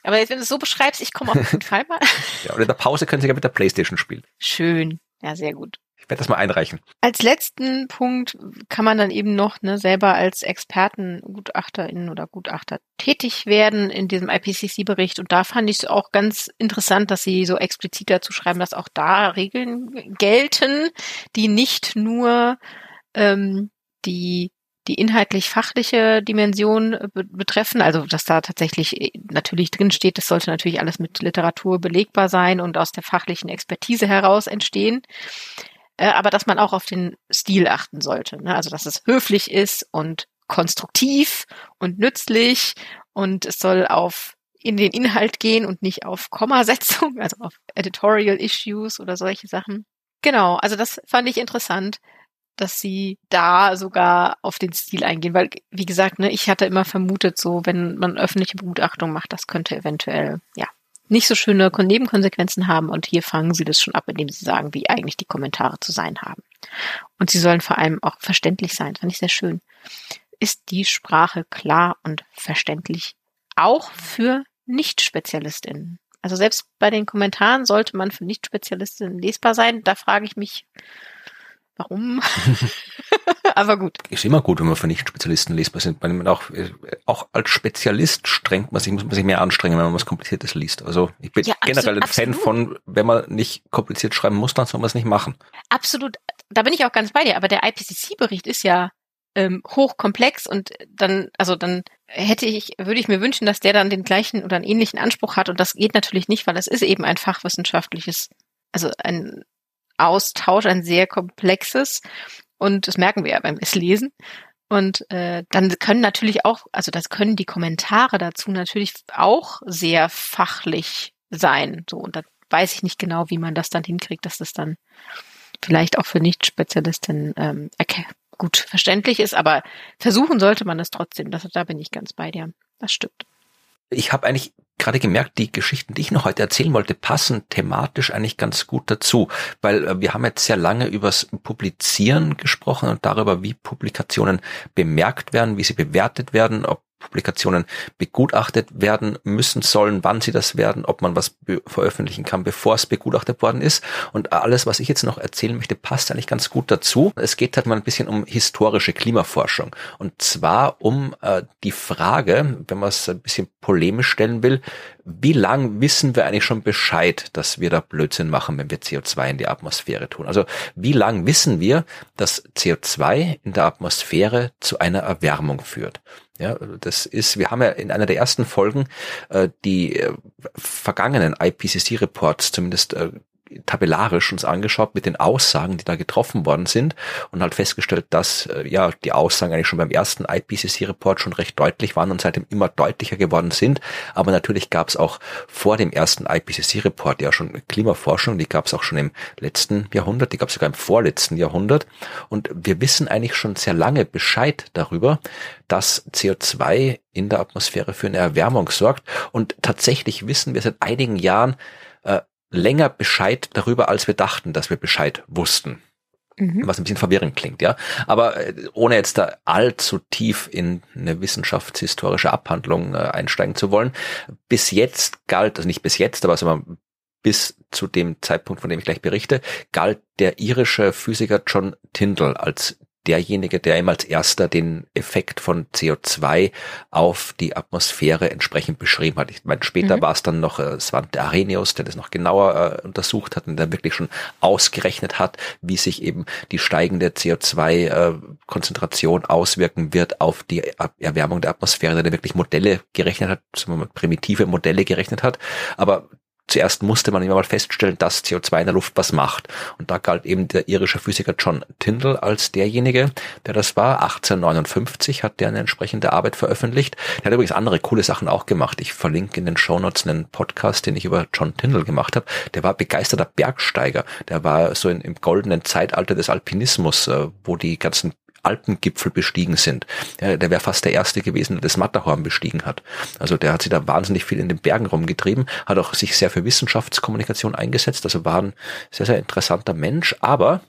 Aber jetzt, wenn du es so beschreibst, ich komme auf jeden Fall mal. ja, und in der Pause können Sie ja mit der Playstation spielen. Schön. Ja, sehr gut. Ich werde das mal einreichen. Als letzten Punkt kann man dann eben noch ne, selber als Experten, Gutachterin oder Gutachter tätig werden in diesem IPCC-Bericht. Und da fand ich es auch ganz interessant, dass sie so explizit dazu schreiben, dass auch da Regeln gelten, die nicht nur ähm, die die inhaltlich-fachliche Dimension be betreffen, also dass da tatsächlich äh, natürlich drin steht, das sollte natürlich alles mit Literatur belegbar sein und aus der fachlichen Expertise heraus entstehen äh, aber dass man auch auf den Stil achten sollte. Ne? Also dass es höflich ist und konstruktiv und nützlich und es soll auf in den Inhalt gehen und nicht auf Kommasetzung, also auf Editorial Issues oder solche Sachen. Genau, also das fand ich interessant, dass sie da sogar auf den Stil eingehen, weil wie gesagt, ne, ich hatte immer vermutet, so wenn man öffentliche Begutachtung macht, das könnte eventuell ja nicht so schöne Nebenkonsequenzen haben und hier fangen sie das schon ab, indem sie sagen, wie eigentlich die Kommentare zu sein haben. Und sie sollen vor allem auch verständlich sein, fand ich sehr schön. Ist die Sprache klar und verständlich auch für Nicht-SpezialistInnen? Also selbst bei den Kommentaren sollte man für Nicht-SpezialistInnen lesbar sein. Da frage ich mich, warum? Aber gut. Ist immer gut, wenn man für Nicht-Spezialisten lesbar sind. Man auch, auch als Spezialist strengt man sich, muss man sich mehr anstrengen, wenn man was Kompliziertes liest. Also ich bin ja, generell ein Fan von, wenn man nicht kompliziert schreiben muss, dann soll man es nicht machen. Absolut. Da bin ich auch ganz bei dir. Aber der IPCC-Bericht ist ja ähm, hochkomplex und dann, also dann hätte ich, würde ich mir wünschen, dass der dann den gleichen oder einen ähnlichen Anspruch hat. Und das geht natürlich nicht, weil es ist eben ein fachwissenschaftliches, also ein Austausch, ein sehr komplexes. Und das merken wir ja beim Lesen. Und äh, dann können natürlich auch, also das können die Kommentare dazu natürlich auch sehr fachlich sein. So, und da weiß ich nicht genau, wie man das dann hinkriegt, dass das dann vielleicht auch für Nicht-Spezialistinnen ähm, gut verständlich ist, aber versuchen sollte man es trotzdem. Das, da bin ich ganz bei dir. Das stimmt. Ich habe eigentlich gerade gemerkt, die Geschichten, die ich noch heute erzählen wollte, passen thematisch eigentlich ganz gut dazu, weil äh, wir haben jetzt sehr lange übers Publizieren gesprochen und darüber, wie Publikationen bemerkt werden, wie sie bewertet werden, ob Publikationen begutachtet werden müssen sollen, wann sie das werden, ob man was veröffentlichen kann, bevor es begutachtet worden ist. Und alles, was ich jetzt noch erzählen möchte, passt eigentlich ganz gut dazu. Es geht halt mal ein bisschen um historische Klimaforschung. Und zwar um äh, die Frage, wenn man es ein bisschen polemisch stellen will, wie lang wissen wir eigentlich schon Bescheid, dass wir da Blödsinn machen, wenn wir CO2 in die Atmosphäre tun? Also wie lang wissen wir, dass CO2 in der Atmosphäre zu einer Erwärmung führt? Ja, das ist, wir haben ja in einer der ersten Folgen äh, die äh, vergangenen IPCC-Reports zumindest äh, tabellarisch uns angeschaut mit den Aussagen, die da getroffen worden sind und halt festgestellt, dass äh, ja die Aussagen eigentlich schon beim ersten IPCC-Report schon recht deutlich waren und seitdem immer deutlicher geworden sind. Aber natürlich gab es auch vor dem ersten IPCC-Report ja schon Klimaforschung, die gab es auch schon im letzten Jahrhundert, die gab es sogar im vorletzten Jahrhundert. Und wir wissen eigentlich schon sehr lange Bescheid darüber, dass CO2 in der Atmosphäre für eine Erwärmung sorgt. Und tatsächlich wissen wir seit einigen Jahren, äh, länger Bescheid darüber, als wir dachten, dass wir Bescheid wussten. Mhm. Was ein bisschen verwirrend klingt, ja. Aber äh, ohne jetzt da allzu tief in eine wissenschaftshistorische Abhandlung äh, einsteigen zu wollen, bis jetzt galt, also nicht bis jetzt, aber also bis zu dem Zeitpunkt, von dem ich gleich berichte, galt der irische Physiker John Tyndall als derjenige, der ihm als erster den Effekt von CO2 auf die Atmosphäre entsprechend beschrieben hat. Ich meine, später mhm. war es dann noch äh, Svante Arrhenius, der das noch genauer äh, untersucht hat und der wirklich schon ausgerechnet hat, wie sich eben die steigende CO2-Konzentration äh, auswirken wird auf die Erwärmung der Atmosphäre, der wirklich Modelle gerechnet hat, primitive Modelle gerechnet hat. Aber zuerst musste man immer mal feststellen, dass CO2 in der Luft was macht. Und da galt eben der irische Physiker John Tyndall als derjenige, der das war. 1859 hat der eine entsprechende Arbeit veröffentlicht. Der hat übrigens andere coole Sachen auch gemacht. Ich verlinke in den Shownotes einen Podcast, den ich über John Tyndall gemacht habe. Der war begeisterter Bergsteiger. Der war so in, im goldenen Zeitalter des Alpinismus, äh, wo die ganzen Alpengipfel bestiegen sind. Der, der wäre fast der erste gewesen, der das Matterhorn bestiegen hat. Also der hat sich da wahnsinnig viel in den Bergen rumgetrieben, hat auch sich sehr für Wissenschaftskommunikation eingesetzt, also war ein sehr, sehr interessanter Mensch. Aber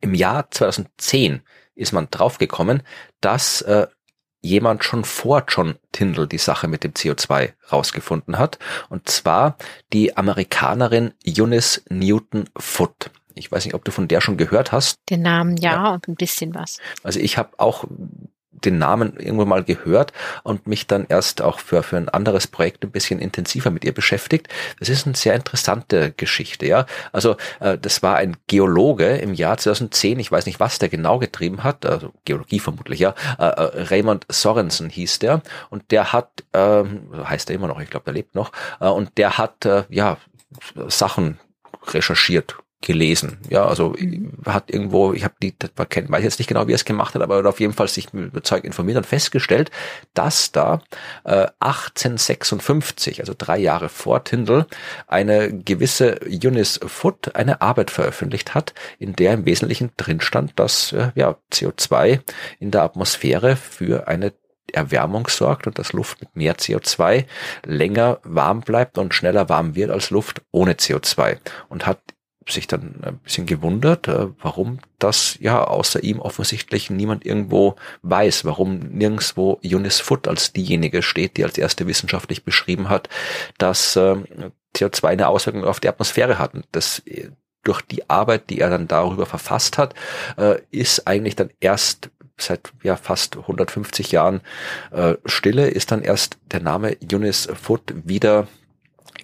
im Jahr 2010 ist man draufgekommen, dass äh, jemand schon vor John Tyndall die Sache mit dem CO2 rausgefunden hat. Und zwar die Amerikanerin Eunice Newton Foote. Ich weiß nicht, ob du von der schon gehört hast. Den Namen ja, ja. und ein bisschen was. Also ich habe auch den Namen irgendwo mal gehört und mich dann erst auch für, für ein anderes Projekt ein bisschen intensiver mit ihr beschäftigt. Das ist eine sehr interessante Geschichte, ja. Also äh, das war ein Geologe im Jahr 2010, ich weiß nicht, was der genau getrieben hat, also Geologie vermutlich, ja. Äh, äh, Raymond Sorensen hieß der und der hat, äh, heißt er immer noch, ich glaube, der lebt noch, äh, und der hat äh, ja Sachen recherchiert, gelesen. Ja, also mhm. hat irgendwo, ich habe die, weiß jetzt nicht genau, wie er es gemacht hat, aber auf jeden Fall sich überzeugt informiert und festgestellt, dass da äh, 1856, also drei Jahre vor Tyndall, eine gewisse Eunice Foote eine Arbeit veröffentlicht hat, in der im Wesentlichen drin stand, dass äh, ja, CO2 in der Atmosphäre für eine Erwärmung sorgt und dass Luft mit mehr CO2 länger warm bleibt und schneller warm wird als Luft ohne CO2 und hat sich dann ein bisschen gewundert, äh, warum das ja außer ihm offensichtlich niemand irgendwo weiß, warum nirgendswo Eunice Foot als diejenige steht, die als erste wissenschaftlich beschrieben hat, dass äh, CO2 eine Auswirkung auf die Atmosphäre hat. Und das äh, durch die Arbeit, die er dann darüber verfasst hat, ist eigentlich dann erst seit ja fast 150 Jahren Stille, ist dann erst der Name Eunice Foot wieder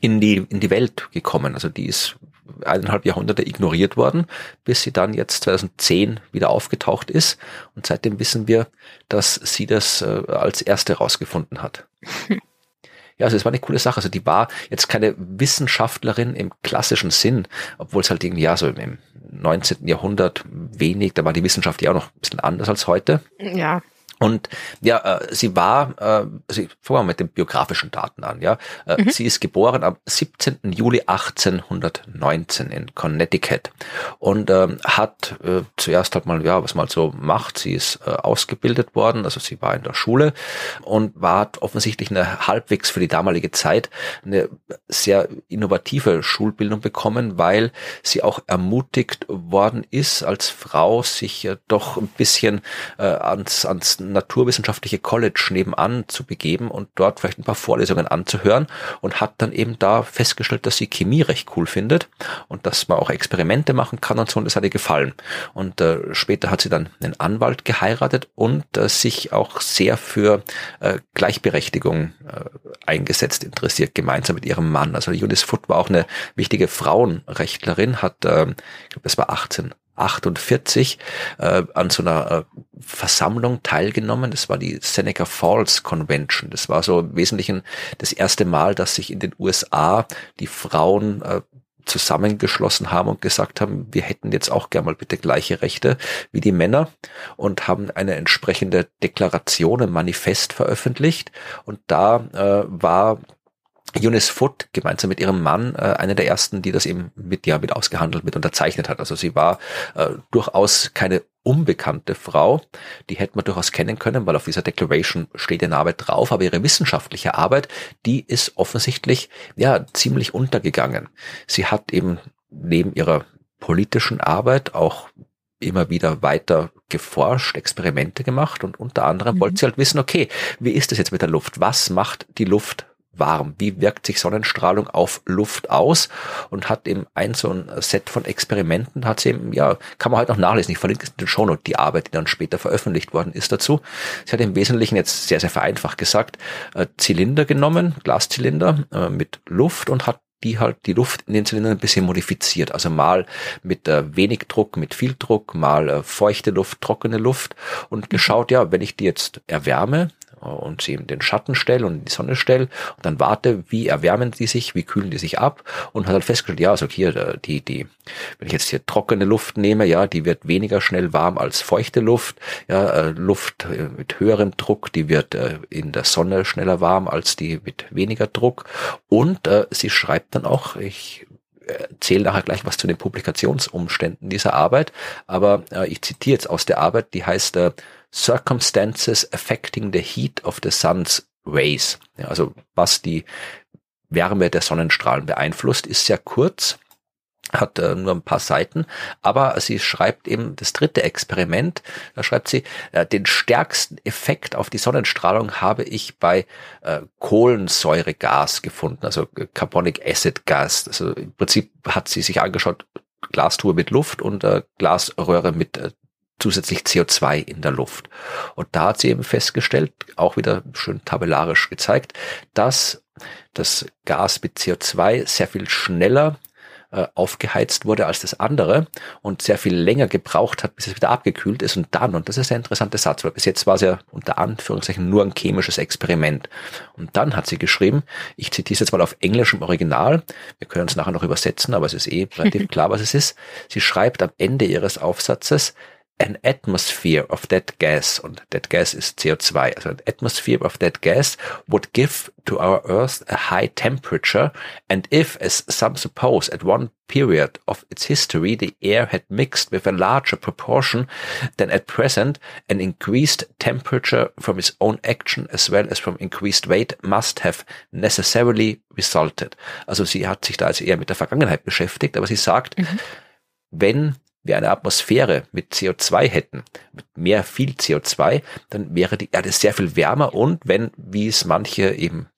in die, in die Welt gekommen. Also die ist eineinhalb Jahrhunderte ignoriert worden, bis sie dann jetzt 2010 wieder aufgetaucht ist. Und seitdem wissen wir, dass sie das äh, als erste rausgefunden hat. Ja, also es war eine coole Sache. Also die war jetzt keine Wissenschaftlerin im klassischen Sinn, obwohl es halt irgendwie ja so im 19. Jahrhundert wenig, da war die Wissenschaft ja auch noch ein bisschen anders als heute. Ja. Und ja, äh, sie war, äh, sie, fangen wir mit den biografischen Daten an, ja. Äh, mhm. Sie ist geboren am 17. Juli 1819 in Connecticut und ähm, hat äh, zuerst halt mal, ja, was man halt so macht, sie ist äh, ausgebildet worden, also sie war in der Schule und war offensichtlich eine halbwegs für die damalige Zeit eine sehr innovative Schulbildung bekommen, weil sie auch ermutigt worden ist, als Frau sich äh, doch ein bisschen äh, ans, ans naturwissenschaftliche College nebenan zu begeben und dort vielleicht ein paar Vorlesungen anzuhören und hat dann eben da festgestellt, dass sie Chemie recht cool findet und dass man auch Experimente machen kann und so und das hat ihr gefallen. Und äh, später hat sie dann einen Anwalt geheiratet und äh, sich auch sehr für äh, Gleichberechtigung äh, eingesetzt, interessiert, gemeinsam mit ihrem Mann. Also Eunice Foot war auch eine wichtige Frauenrechtlerin, hat, äh, ich glaube, es war 18 48 äh, an so einer äh, Versammlung teilgenommen. Das war die Seneca Falls Convention. Das war so im Wesentlichen das erste Mal, dass sich in den USA die Frauen äh, zusammengeschlossen haben und gesagt haben, wir hätten jetzt auch gerne mal bitte gleiche Rechte wie die Männer und haben eine entsprechende Deklaration, ein Manifest veröffentlicht. Und da äh, war Eunice Foot gemeinsam mit ihrem Mann äh, eine der ersten, die das eben mit ja mit ausgehandelt, mit unterzeichnet hat. Also sie war äh, durchaus keine unbekannte Frau, die hätte man durchaus kennen können, weil auf dieser Declaration steht eine Arbeit drauf, aber ihre wissenschaftliche Arbeit, die ist offensichtlich ja ziemlich untergegangen. Sie hat eben neben ihrer politischen Arbeit auch immer wieder weiter geforscht, Experimente gemacht und unter anderem mhm. wollte sie halt wissen, okay, wie ist es jetzt mit der Luft? Was macht die Luft warm? Wie wirkt sich Sonnenstrahlung auf Luft aus? Und hat eben ein so ein Set von Experimenten, hat sie eben, ja, kann man halt noch nachlesen. Ich verlinke es in den Shownote, die Arbeit, die dann später veröffentlicht worden ist dazu. Sie hat im Wesentlichen jetzt sehr, sehr vereinfacht gesagt, äh, Zylinder genommen, Glaszylinder äh, mit Luft und hat die halt die Luft in den Zylindern ein bisschen modifiziert. Also mal mit äh, wenig Druck, mit viel Druck, mal äh, feuchte Luft, trockene Luft und geschaut, ja, wenn ich die jetzt erwärme, und sie in den Schatten stelle und in die Sonne stelle und dann warte, wie erwärmen die sich, wie kühlen die sich ab und hat halt festgestellt, ja, also hier äh, die, die, wenn ich jetzt hier trockene Luft nehme, ja, die wird weniger schnell warm als feuchte Luft, ja, äh, Luft äh, mit höherem Druck, die wird in der Sonne schneller warm als die mit weniger Druck und äh, sie schreibt dann auch, ich erzähle nachher gleich was zu den Publikationsumständen dieser Arbeit, aber äh, ich zitiere jetzt aus der Arbeit, die heißt äh, Circumstances affecting the heat of the sun's rays. Ja, also was die Wärme der Sonnenstrahlen beeinflusst, ist sehr kurz, hat äh, nur ein paar Seiten, aber sie schreibt eben das dritte Experiment, da schreibt sie, äh, den stärksten Effekt auf die Sonnenstrahlung habe ich bei äh, Kohlensäuregas gefunden, also Carbonic Acid Gas. Also im Prinzip hat sie sich angeschaut, Glastube mit Luft und äh, Glasröhre mit äh, zusätzlich CO2 in der Luft. Und da hat sie eben festgestellt, auch wieder schön tabellarisch gezeigt, dass das Gas mit CO2 sehr viel schneller äh, aufgeheizt wurde als das andere und sehr viel länger gebraucht hat, bis es wieder abgekühlt ist und dann, und das ist ein interessanter Satz, weil bis jetzt war es ja unter Anführungszeichen nur ein chemisches Experiment. Und dann hat sie geschrieben, ich zitiere es jetzt mal auf Englisch im Original, wir können es nachher noch übersetzen, aber es ist eh relativ klar, was es ist. Sie schreibt am Ende ihres Aufsatzes, an atmosphere of that gas, und that gas ist CO2, also an atmosphere of that gas would give to our Earth a high temperature, and if, as some suppose, at one period of its history the air had mixed with a larger proportion than at present, an increased temperature from its own action as well as from increased weight must have necessarily resulted. Also sie hat sich da also eher mit der Vergangenheit beschäftigt, aber sie sagt, mhm. wenn wir eine Atmosphäre mit CO2 hätten, mit mehr viel CO2, dann wäre die Erde sehr viel wärmer und wenn, wie es manche eben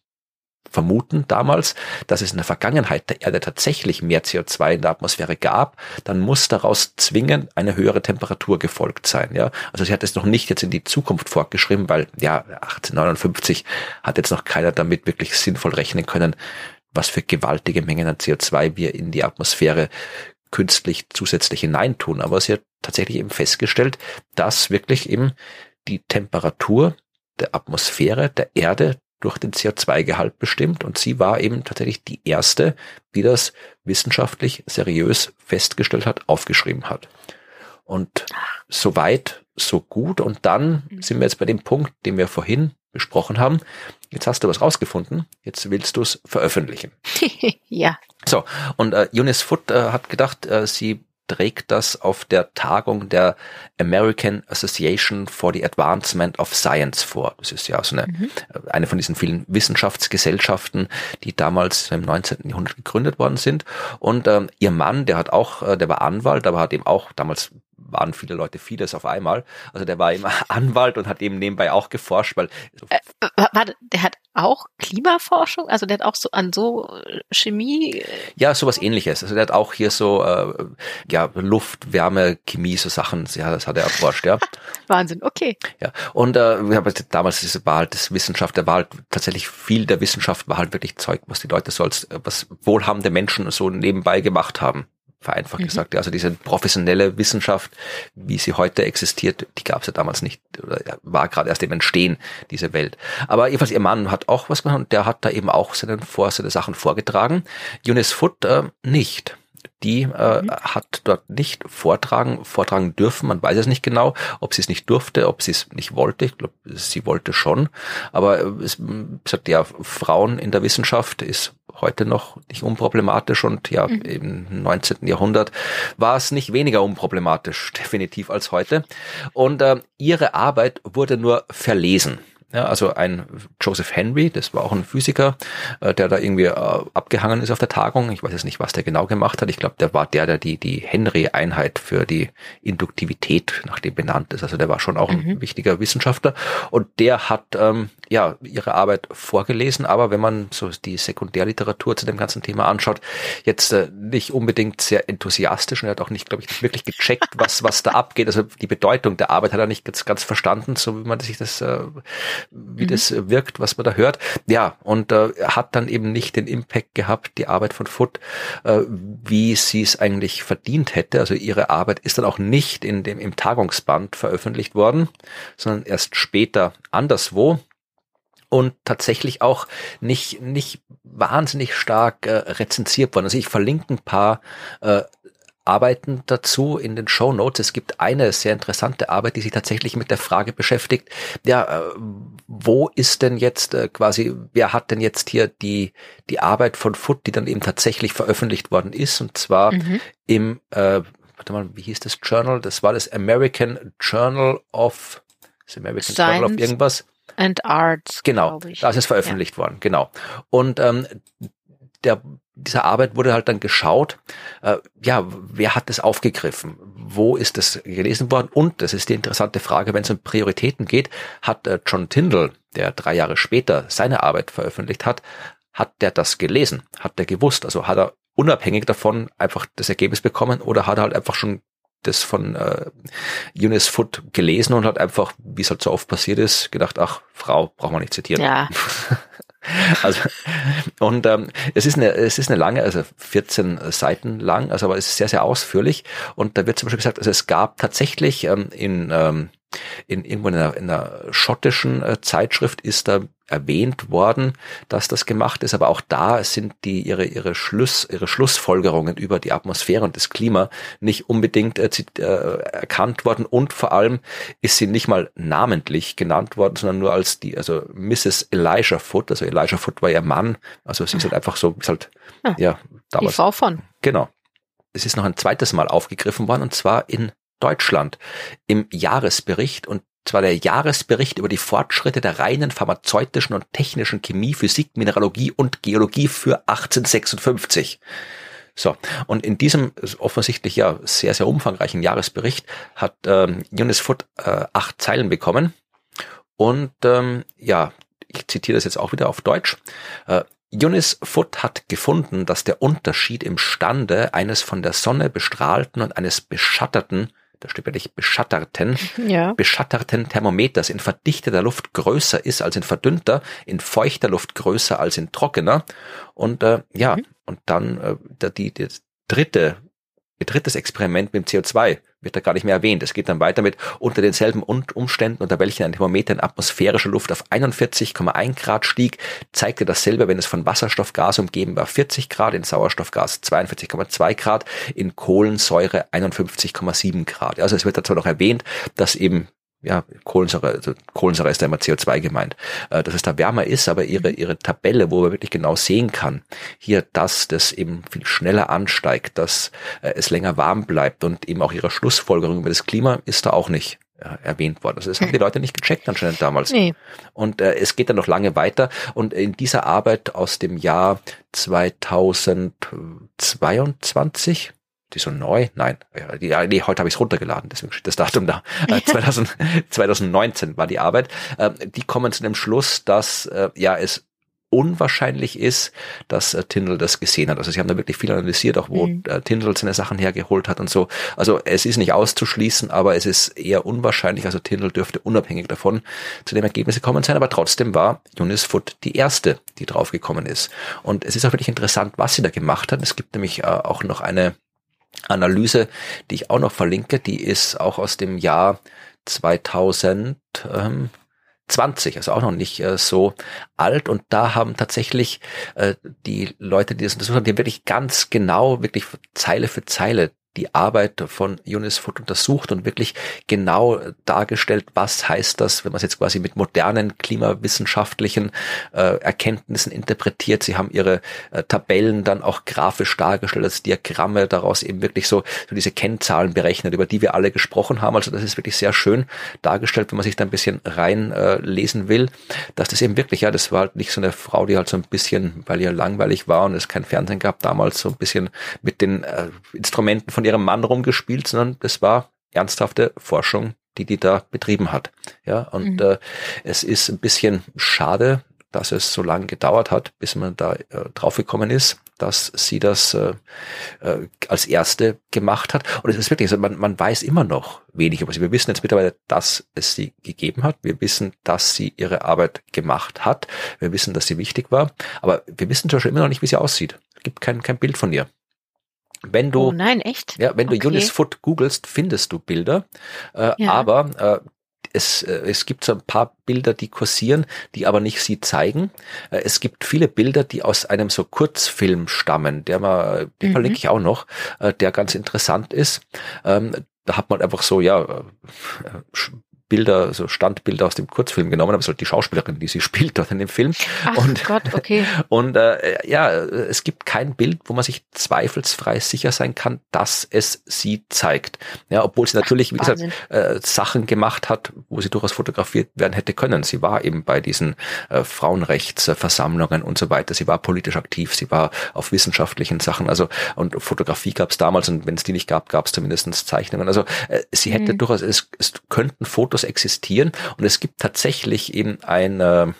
vermuten damals, dass es in der Vergangenheit der Erde tatsächlich mehr CO2 in der Atmosphäre gab, dann muss daraus zwingend eine höhere Temperatur gefolgt sein. Ja, also sie hat es noch nicht jetzt in die Zukunft fortgeschrieben, weil ja 1859 hat jetzt noch keiner damit wirklich sinnvoll rechnen können, was für gewaltige Mengen an CO2 wir in die Atmosphäre künstlich zusätzlich hineintun. Aber sie hat tatsächlich eben festgestellt, dass wirklich eben die Temperatur der Atmosphäre der Erde durch den CO2-Gehalt bestimmt. Und sie war eben tatsächlich die erste, die das wissenschaftlich seriös festgestellt hat, aufgeschrieben hat. Und so weit, so gut. Und dann mhm. sind wir jetzt bei dem Punkt, den wir vorhin besprochen haben. Jetzt hast du was rausgefunden, jetzt willst du es veröffentlichen. ja. So, und äh, Eunice Foot äh, hat gedacht, äh, sie trägt das auf der Tagung der American Association for the Advancement of Science vor. Das ist ja so eine, mhm. Äh, eine von diesen vielen Wissenschaftsgesellschaften, die damals im 19. Jahrhundert gegründet worden sind. Und ähm, ihr Mann, der hat auch, äh, der war Anwalt, aber hat eben auch damals waren viele Leute vieles auf einmal. Also der war immer Anwalt und hat eben nebenbei auch geforscht, weil äh, warte, der hat auch Klimaforschung, also der hat auch so an so äh, Chemie. Äh, ja, sowas ähnliches. Also der hat auch hier so äh, ja Luft, Wärme, Chemie, so Sachen. Ja, das hat er erforscht, ja. Wahnsinn, okay. Ja, und äh, wir haben damals war halt das Wissenschaft, der war halt tatsächlich viel der Wissenschaft war halt wirklich Zeug, was die Leute so als was wohlhabende Menschen so nebenbei gemacht haben vereinfacht mhm. gesagt. Also diese professionelle Wissenschaft, wie sie heute existiert, die gab es ja damals nicht oder war gerade erst im Entstehen, diese Welt. Aber jedenfalls ihr Mann hat auch was gemacht und der hat da eben auch seinen Vor seine Sachen vorgetragen. Eunice Foot äh, nicht. Die äh, mhm. hat dort nicht vortragen, vortragen dürfen. Man weiß es nicht genau, ob sie es nicht durfte, ob sie es nicht wollte. Ich glaube, sie wollte schon. Aber es sagt ja, Frauen in der Wissenschaft ist heute noch nicht unproblematisch und ja, mhm. im 19. Jahrhundert war es nicht weniger unproblematisch, definitiv als heute. Und äh, ihre Arbeit wurde nur verlesen. Ja, also ein Joseph Henry, das war auch ein Physiker, äh, der da irgendwie äh, abgehangen ist auf der Tagung. Ich weiß jetzt nicht, was der genau gemacht hat. Ich glaube, der war der, der die, die Henry-Einheit für die Induktivität nach dem benannt ist. Also der war schon auch ein mhm. wichtiger Wissenschaftler. Und der hat ähm, ja ihre Arbeit vorgelesen, aber wenn man so die Sekundärliteratur zu dem ganzen Thema anschaut, jetzt äh, nicht unbedingt sehr enthusiastisch und er hat auch nicht, glaube ich, wirklich gecheckt, was, was da abgeht. Also die Bedeutung der Arbeit hat er nicht ganz, ganz verstanden, so wie man sich das äh, wie mhm. das wirkt, was man da hört. Ja, und äh, hat dann eben nicht den Impact gehabt, die Arbeit von Foot, äh, wie sie es eigentlich verdient hätte. Also ihre Arbeit ist dann auch nicht in dem, im Tagungsband veröffentlicht worden, sondern erst später anderswo und tatsächlich auch nicht nicht wahnsinnig stark äh, rezensiert worden. Also ich verlinke ein paar äh, Arbeiten dazu in den Show Notes. Es gibt eine sehr interessante Arbeit, die sich tatsächlich mit der Frage beschäftigt, ja, äh, wo ist denn jetzt äh, quasi, wer hat denn jetzt hier die, die Arbeit von Foot, die dann eben tatsächlich veröffentlicht worden ist, und zwar mhm. im, äh, warte mal, wie hieß das Journal? Das war das American Journal of, das American Science. Journal of irgendwas. And Arts. Genau, da ist es veröffentlicht ja. worden, genau. Und ähm, der dieser Arbeit wurde halt dann geschaut, äh, ja, wer hat das aufgegriffen? Wo ist das gelesen worden? Und, das ist die interessante Frage, wenn es um Prioritäten geht, hat äh, John Tyndall, der drei Jahre später seine Arbeit veröffentlicht hat, hat der das gelesen? Hat der gewusst? Also hat er unabhängig davon einfach das Ergebnis bekommen oder hat er halt einfach schon das von äh, Eunice Foot gelesen und hat einfach, wie es halt so oft passiert ist, gedacht, ach, Frau, braucht man nicht zitieren. Ja. Also und ähm, es ist eine es ist eine lange, also 14 Seiten lang, also aber es ist sehr sehr ausführlich. Und da wird zum Beispiel gesagt, also es gab tatsächlich ähm, in ähm, in irgendwo in einer, in einer schottischen äh, Zeitschrift ist da erwähnt worden, dass das gemacht ist, aber auch da sind die ihre ihre Schluss ihre Schlussfolgerungen über die Atmosphäre und das Klima nicht unbedingt äh, äh, erkannt worden. Und vor allem ist sie nicht mal namentlich genannt worden, sondern nur als die also Mrs. Elijah Foot, also Elijah Foot war ihr Mann, also sie ist halt einfach so ist halt ja, ja damals. Die Frau von. Genau. Es ist noch ein zweites Mal aufgegriffen worden und zwar in Deutschland im Jahresbericht und zwar der Jahresbericht über die Fortschritte der reinen pharmazeutischen und technischen Chemie, Physik, Mineralogie und Geologie für 1856. So, und in diesem offensichtlich ja sehr, sehr umfangreichen Jahresbericht hat ähm, Eunice Foot äh, acht Zeilen bekommen. Und ähm, ja, ich zitiere das jetzt auch wieder auf Deutsch. Äh, Eunice Foot hat gefunden, dass der Unterschied im Stande eines von der Sonne bestrahlten und eines beschatterten da steht wirklich beschatterten, ja. beschatterten Thermometers in verdichteter Luft größer ist als in verdünnter, in feuchter Luft größer als in trockener. Und äh, ja, mhm. und dann äh, die, die dritte Ihr drittes Experiment mit dem CO2 wird da gar nicht mehr erwähnt. Es geht dann weiter mit unter denselben Umständen, unter welchen ein Thermometer in atmosphärischer Luft auf 41,1 Grad stieg, zeigte dasselbe, wenn es von Wasserstoffgas umgeben war, 40 Grad, in Sauerstoffgas 42,2 Grad, in Kohlensäure 51,7 Grad. Also es wird dazu noch erwähnt, dass eben ja, Kohlensäure, also Kohlensäure ist da immer CO2 gemeint, äh, dass es da wärmer ist, aber ihre, ihre Tabelle, wo man wirklich genau sehen kann, hier, dass das eben viel schneller ansteigt, dass äh, es länger warm bleibt und eben auch ihre Schlussfolgerung über das Klima ist da auch nicht äh, erwähnt worden. Also das haben die Leute nicht gecheckt anscheinend damals. Nee. Und äh, es geht dann noch lange weiter. Und in dieser Arbeit aus dem Jahr 2022, die so neu? Nein, die, nee, heute habe ich es runtergeladen, deswegen steht das Datum da. 2000, äh, 2019 war die Arbeit. Ähm, die kommen zu dem Schluss, dass äh, ja es unwahrscheinlich ist, dass äh, Tindall das gesehen hat. Also sie haben da wirklich viel analysiert, auch wo mhm. äh, Tindall seine Sachen hergeholt hat und so. Also es ist nicht auszuschließen, aber es ist eher unwahrscheinlich. Also Tindall dürfte unabhängig davon zu dem Ergebnis gekommen sein. Aber trotzdem war Eunice Foot die erste, die draufgekommen ist. Und es ist auch wirklich interessant, was sie da gemacht hat. Es gibt nämlich äh, auch noch eine Analyse, die ich auch noch verlinke, die ist auch aus dem Jahr 2000, ähm, 20, also auch noch nicht äh, so alt. Und da haben tatsächlich äh, die Leute, die das untersucht haben, die wirklich ganz genau, wirklich Zeile für Zeile die Arbeit von Unisfoot untersucht und wirklich genau dargestellt, was heißt das, wenn man es jetzt quasi mit modernen klimawissenschaftlichen äh, Erkenntnissen interpretiert. Sie haben ihre äh, Tabellen dann auch grafisch dargestellt als Diagramme, daraus eben wirklich so, so diese Kennzahlen berechnet, über die wir alle gesprochen haben. Also das ist wirklich sehr schön dargestellt, wenn man sich da ein bisschen reinlesen äh, will, dass das eben wirklich, ja, das war halt nicht so eine Frau, die halt so ein bisschen, weil ihr langweilig war und es kein Fernsehen gab damals, so ein bisschen mit den äh, Instrumenten von von ihrem Mann rumgespielt, sondern das war ernsthafte Forschung, die die da betrieben hat. Ja, und mhm. äh, es ist ein bisschen schade, dass es so lange gedauert hat, bis man da äh, draufgekommen ist, dass sie das äh, äh, als erste gemacht hat. Und es ist wirklich so, man, man weiß immer noch wenig über sie. Wir wissen jetzt mittlerweile, dass es sie gegeben hat. Wir wissen, dass sie ihre Arbeit gemacht hat. Wir wissen, dass sie wichtig war. Aber wir wissen zum Beispiel immer noch nicht, wie sie aussieht. Es gibt kein, kein Bild von ihr. Wenn du, oh nein, echt? Ja, wenn du okay. Eunice Foot googelst, findest du Bilder. Äh, ja. Aber äh, es, äh, es gibt so ein paar Bilder, die kursieren, die aber nicht sie zeigen. Äh, es gibt viele Bilder, die aus einem so Kurzfilm stammen, der mal, den mhm. verlinke ich auch noch, äh, der ganz interessant ist. Ähm, da hat man einfach so, ja, äh, Bilder, so Standbilder aus dem Kurzfilm genommen, aber es ist halt die Schauspielerin, die sie spielt dort in dem Film. Ach und, Gott, okay. Und äh, ja, es gibt kein Bild, wo man sich zweifelsfrei sicher sein kann, dass es sie zeigt. Ja, obwohl sie natürlich, wie gesagt, äh, Sachen gemacht hat, wo sie durchaus fotografiert werden hätte können. Sie war eben bei diesen äh, Frauenrechtsversammlungen und so weiter. Sie war politisch aktiv, sie war auf wissenschaftlichen Sachen. Also und Fotografie gab es damals und wenn es die nicht gab, gab es zumindest Zeichnungen. Also äh, sie hätte mhm. durchaus, es, es könnten Fotos durchaus existieren und es gibt tatsächlich eben ein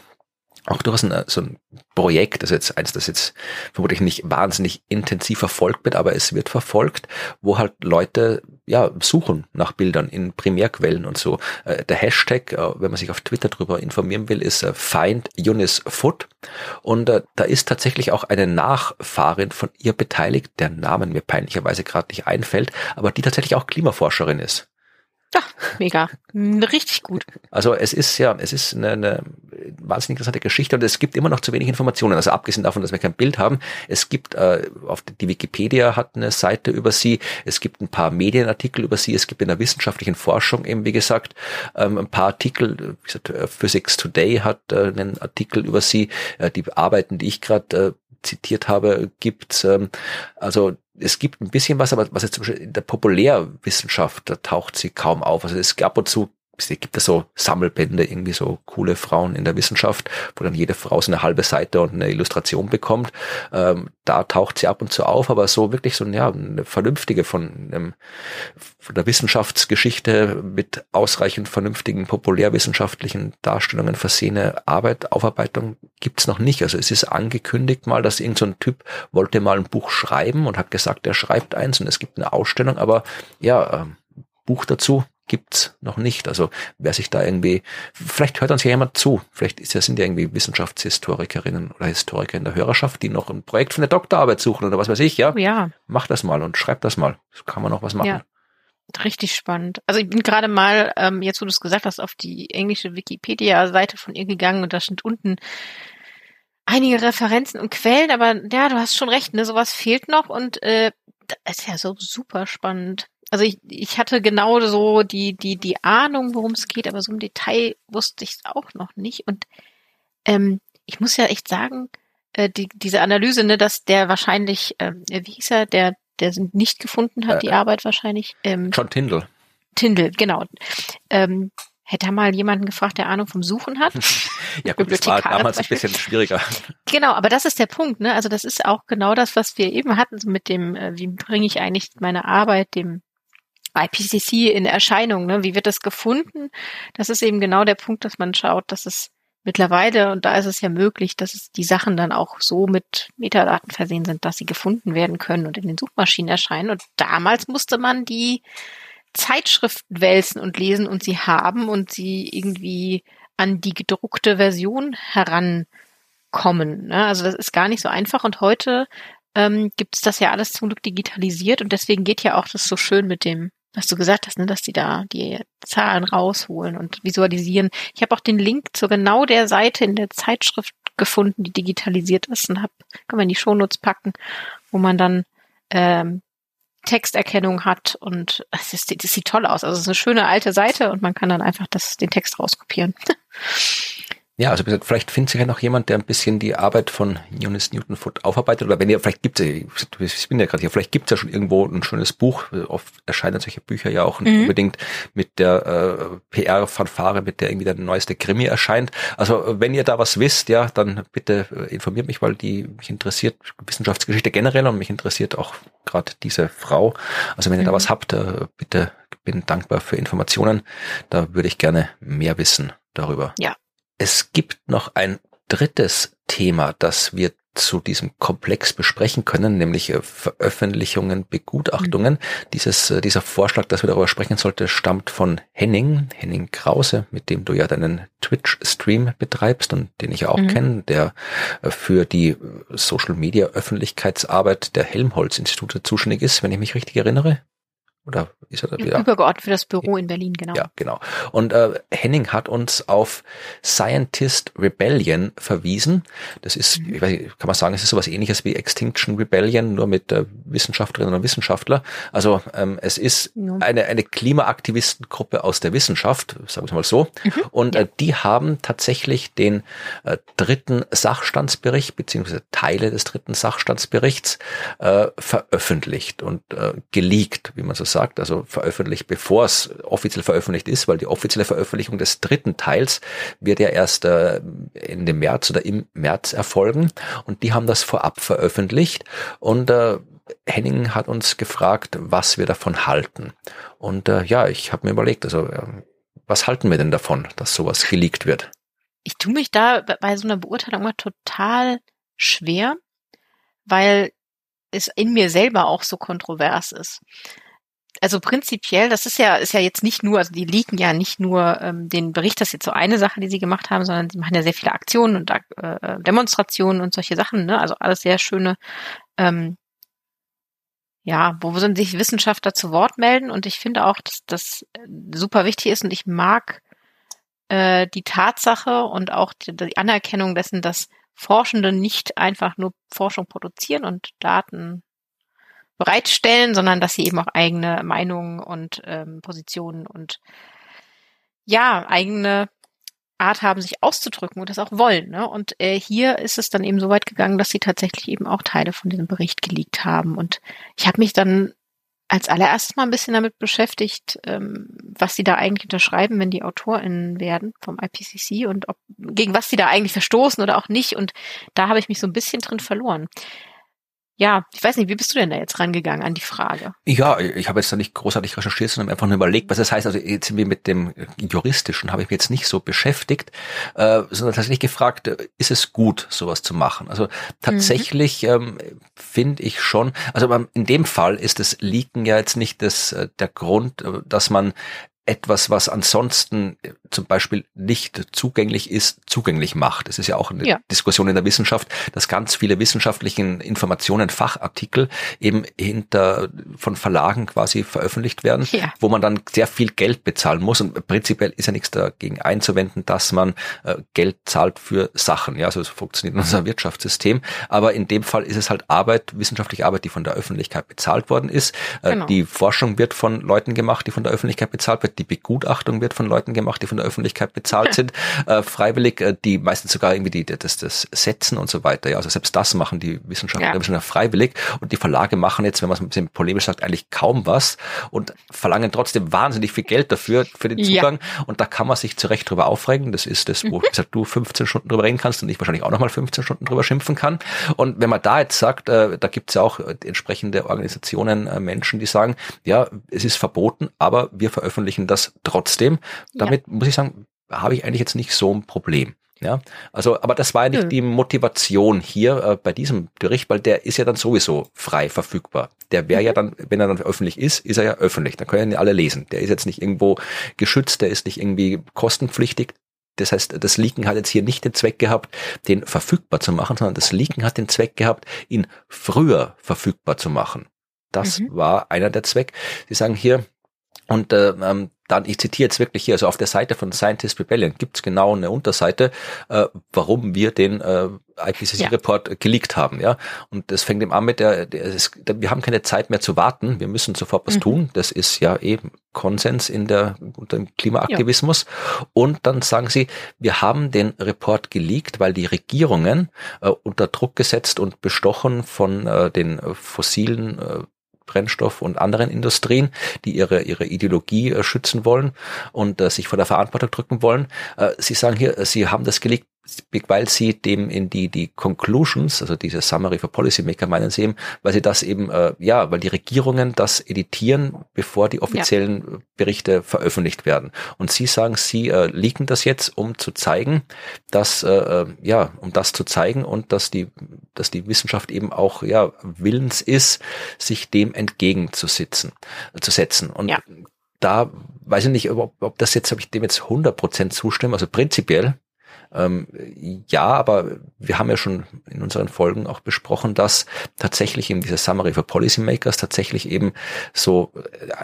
auch durchaus ein, so ein Projekt, das jetzt eins, das jetzt vermutlich nicht wahnsinnig intensiv verfolgt wird, aber es wird verfolgt, wo halt Leute ja suchen nach Bildern in Primärquellen und so. Äh, der Hashtag, äh, wenn man sich auf Twitter drüber informieren will, ist äh, Find Eunice Foot und da ist tatsächlich auch eine Nachfahrin von ihr beteiligt, der Namen mir peinlicherweise gerade nicht einfällt, aber die tatsächlich auch Klimaforscherin ist. Ja, mega. Richtig gut. Also es ist ja, es ist eine, eine wahnsinnig interessante Geschichte und es gibt immer noch zu wenig Informationen. Also abgesehen davon, dass wir kein Bild haben, es gibt äh, auf die Wikipedia hat eine Seite über sie, es gibt ein paar Medienartikel über sie, es gibt in der wissenschaftlichen Forschung eben wie gesagt ähm, ein paar Artikel. Wie gesagt, äh, Physics Today hat äh, einen Artikel über sie. Äh, die Arbeiten, die ich gerade äh, zitiert habe, gibt. Ähm, also es gibt ein bisschen was, aber was jetzt zum Beispiel in der Populärwissenschaft, da taucht sie kaum auf. Also es gab und zu gibt es so Sammelbände, irgendwie so coole Frauen in der Wissenschaft, wo dann jede Frau so eine halbe Seite und eine Illustration bekommt. Ähm, da taucht sie ab und zu auf, aber so wirklich so ja, eine vernünftige von, einem, von der Wissenschaftsgeschichte mit ausreichend vernünftigen populärwissenschaftlichen Darstellungen versehene Arbeit, Aufarbeitung gibt's noch nicht. Also es ist angekündigt mal, dass irgendein so Typ wollte mal ein Buch schreiben und hat gesagt, er schreibt eins und es gibt eine Ausstellung, aber ja, ähm, Buch dazu gibt's noch nicht. Also wer sich da irgendwie, vielleicht hört uns ja jemand zu. Vielleicht ist sind ja irgendwie Wissenschaftshistorikerinnen oder Historiker in der Hörerschaft, die noch ein Projekt für eine Doktorarbeit suchen oder was weiß ich, ja? Ja. Mach das mal und schreib das mal. Das kann man noch was machen. Ja. Richtig spannend. Also ich bin gerade mal, ähm, jetzt wo du es gesagt hast, auf die englische Wikipedia-Seite von ihr gegangen und da sind unten einige Referenzen und Quellen, aber ja, du hast schon recht, ne, sowas fehlt noch und äh, das ist ja so super spannend. Also ich, ich hatte genau so die, die, die Ahnung, worum es geht, aber so im Detail wusste ich es auch noch nicht. Und ähm, ich muss ja echt sagen, äh, die, diese Analyse, ne, dass der wahrscheinlich, ähm, wie hieß er, der, der nicht gefunden hat, äh, die Arbeit wahrscheinlich. Ähm, John Tyndall. Tyndall, genau. Ähm, Hätte er mal jemanden gefragt, der Ahnung vom Suchen hat? ja, gut, das war damals ein bisschen schwieriger. Genau, aber das ist der Punkt, ne? Also das ist auch genau das, was wir eben hatten, so mit dem, äh, wie bringe ich eigentlich meine Arbeit dem IPCC in Erscheinung, ne? Wie wird das gefunden? Das ist eben genau der Punkt, dass man schaut, dass es mittlerweile, und da ist es ja möglich, dass es die Sachen dann auch so mit Metadaten versehen sind, dass sie gefunden werden können und in den Suchmaschinen erscheinen. Und damals musste man die Zeitschriften wälzen und lesen und sie haben und sie irgendwie an die gedruckte Version herankommen. Ne? Also das ist gar nicht so einfach. Und heute ähm, gibt es das ja alles zum Glück digitalisiert und deswegen geht ja auch das so schön mit dem was du gesagt hast, ne, dass die da die Zahlen rausholen und visualisieren. Ich habe auch den Link zu genau der Seite in der Zeitschrift gefunden, die digitalisiert ist und hab, kann man in die Shownotes packen, wo man dann ähm, Texterkennung hat und es ist, das sieht toll aus. Also es ist eine schöne alte Seite und man kann dann einfach das, den Text rauskopieren. Ja, also vielleicht findet sich ja noch jemand, der ein bisschen die Arbeit von Eunice Newton Foot aufarbeitet. Oder wenn ihr, vielleicht gibt es, ich bin ja gerade hier, vielleicht gibt es ja schon irgendwo ein schönes Buch. Oft erscheinen solche Bücher ja auch mhm. unbedingt mit der äh, PR-Fanfare, mit der irgendwie der neueste Krimi erscheint. Also wenn ihr da was wisst, ja, dann bitte äh, informiert mich, weil die mich interessiert Wissenschaftsgeschichte generell und mich interessiert auch gerade diese Frau. Also wenn ihr mhm. da was habt, äh, bitte bin dankbar für Informationen. Da würde ich gerne mehr wissen darüber. Ja, es gibt noch ein drittes Thema, das wir zu diesem Komplex besprechen können, nämlich äh, Veröffentlichungen, Begutachtungen. Mhm. Dieses, äh, dieser Vorschlag, dass wir darüber sprechen sollte, stammt von Henning, Henning Krause, mit dem du ja deinen Twitch-Stream betreibst und den ich auch mhm. kenne, der äh, für die Social Media Öffentlichkeitsarbeit der Helmholtz-Institute zuständig ist, wenn ich mich richtig erinnere. Oder ist er da wieder? Übergeordnet für das Büro in Berlin, genau. Ja, genau. Und äh, Henning hat uns auf Scientist Rebellion verwiesen. Das ist, mhm. ich weiß kann man sagen, es ist sowas ähnliches wie Extinction Rebellion, nur mit äh, Wissenschaftlerinnen und Wissenschaftler. Also ähm, es ist ja. eine, eine Klimaaktivistengruppe aus der Wissenschaft, sagen wir mal so. Mhm. Und ja. äh, die haben tatsächlich den äh, dritten Sachstandsbericht, beziehungsweise Teile des dritten Sachstandsberichts äh, veröffentlicht und äh, geleakt, wie man so sagt, also veröffentlicht, bevor es offiziell veröffentlicht ist, weil die offizielle Veröffentlichung des dritten Teils wird ja erst äh, Ende März oder im März erfolgen und die haben das vorab veröffentlicht und äh, Henning hat uns gefragt, was wir davon halten. Und äh, ja, ich habe mir überlegt, also äh, was halten wir denn davon, dass sowas geleakt wird? Ich tue mich da bei so einer Beurteilung immer total schwer, weil es in mir selber auch so kontrovers ist also prinzipiell, das ist ja, ist ja jetzt nicht nur, also die leaken ja nicht nur ähm, den Bericht, das ist jetzt so eine Sache, die sie gemacht haben, sondern sie machen ja sehr viele Aktionen und äh, Demonstrationen und solche Sachen, ne? Also alles sehr schöne, ähm, ja, wo sind sich Wissenschaftler zu Wort melden und ich finde auch, dass das super wichtig ist und ich mag äh, die Tatsache und auch die, die Anerkennung dessen, dass Forschende nicht einfach nur Forschung produzieren und Daten bereitstellen, sondern dass sie eben auch eigene Meinungen und ähm, Positionen und ja, eigene Art haben, sich auszudrücken und das auch wollen. Ne? Und äh, hier ist es dann eben so weit gegangen, dass sie tatsächlich eben auch Teile von diesem Bericht geleakt haben. Und ich habe mich dann als allererstes mal ein bisschen damit beschäftigt, ähm, was sie da eigentlich unterschreiben, wenn die AutorInnen werden vom IPCC und ob, gegen was sie da eigentlich verstoßen oder auch nicht. Und da habe ich mich so ein bisschen drin verloren. Ja, ich weiß nicht, wie bist du denn da jetzt rangegangen an die Frage? Ja, ich habe jetzt da nicht großartig recherchiert, sondern einfach nur überlegt, was das heißt. Also jetzt sind wir mit dem Juristischen, habe ich mich jetzt nicht so beschäftigt, äh, sondern tatsächlich gefragt, äh, ist es gut, sowas zu machen? Also tatsächlich mhm. ähm, finde ich schon, also in dem Fall ist das Leaken ja jetzt nicht das, äh, der Grund, äh, dass man etwas, was ansonsten äh, zum Beispiel nicht zugänglich ist, zugänglich macht. Es ist ja auch eine ja. Diskussion in der Wissenschaft, dass ganz viele wissenschaftlichen Informationen, Fachartikel eben hinter von Verlagen quasi veröffentlicht werden, ja. wo man dann sehr viel Geld bezahlen muss. Und prinzipiell ist ja nichts dagegen einzuwenden, dass man äh, Geld zahlt für Sachen. Ja, also so funktioniert unser Wirtschaftssystem. Aber in dem Fall ist es halt Arbeit, wissenschaftliche Arbeit, die von der Öffentlichkeit bezahlt worden ist. Äh, genau. Die Forschung wird von Leuten gemacht, die von der Öffentlichkeit bezahlt wird die Begutachtung wird von Leuten gemacht, die von der Öffentlichkeit bezahlt sind, äh, freiwillig, äh, die meistens sogar irgendwie die, das, das Setzen und so weiter. Ja, also selbst das machen die Wissenschaftler, ja. freiwillig und die Verlage machen jetzt, wenn man es ein bisschen polemisch sagt, eigentlich kaum was und verlangen trotzdem wahnsinnig viel Geld dafür, für den Zugang ja. und da kann man sich zu Recht drüber aufregen. Das ist das, wo mhm. gesagt, du 15 Stunden drüber reden kannst und ich wahrscheinlich auch nochmal 15 Stunden drüber schimpfen kann. Und wenn man da jetzt sagt, äh, da gibt es ja auch entsprechende Organisationen, äh, Menschen, die sagen, ja, es ist verboten, aber wir veröffentlichen veröffentlichen das trotzdem. Damit ja. muss ich sagen, habe ich eigentlich jetzt nicht so ein Problem. Ja, also, aber das war ja nicht ja. die Motivation hier äh, bei diesem Bericht, weil der ist ja dann sowieso frei verfügbar. Der wäre mhm. ja dann, wenn er dann öffentlich ist, ist er ja öffentlich. Dann können ja alle lesen. Der ist jetzt nicht irgendwo geschützt, der ist nicht irgendwie kostenpflichtig. Das heißt, das Leaken hat jetzt hier nicht den Zweck gehabt, den verfügbar zu machen, sondern das Leaken hat den Zweck gehabt, ihn früher verfügbar zu machen. Das mhm. war einer der Zweck. Sie sagen hier, Und äh, ähm, dann, ich zitiere jetzt wirklich hier, also auf der Seite von Scientist Rebellion gibt es genau eine Unterseite, äh, warum wir den äh, IPCC-Report ja. geleakt haben, ja. Und das fängt eben an mit der, der ist, wir haben keine Zeit mehr zu warten, wir müssen sofort was mhm. tun. Das ist ja eben Konsens in der unter dem Klimaaktivismus. Ja. Und dann sagen sie, wir haben den Report geleakt, weil die Regierungen äh, unter Druck gesetzt und bestochen von äh, den fossilen äh, Brennstoff und anderen Industrien, die ihre, ihre Ideologie äh, schützen wollen und äh, sich vor der Verantwortung drücken wollen. Äh, Sie sagen hier, Sie haben das gelegt, weil sie dem in die die Conclusions, also diese Summary for Policymaker meinen sie eben, weil sie das eben äh, ja, weil die Regierungen das editieren, bevor die offiziellen ja. Berichte veröffentlicht werden. Und sie sagen, sie äh, leaken das jetzt, um zu zeigen, dass äh, äh, ja, um das zu zeigen und dass die dass die Wissenschaft eben auch ja willens ist, sich dem entgegenzusitzen, zu setzen. Und ja. da weiß ich nicht, ob, ob das jetzt, ob ich dem jetzt 100 Prozent zustimme. Also prinzipiell ähm, ja, aber wir haben ja schon in unseren Folgen auch besprochen, dass tatsächlich eben diese Summary for Policymakers tatsächlich eben so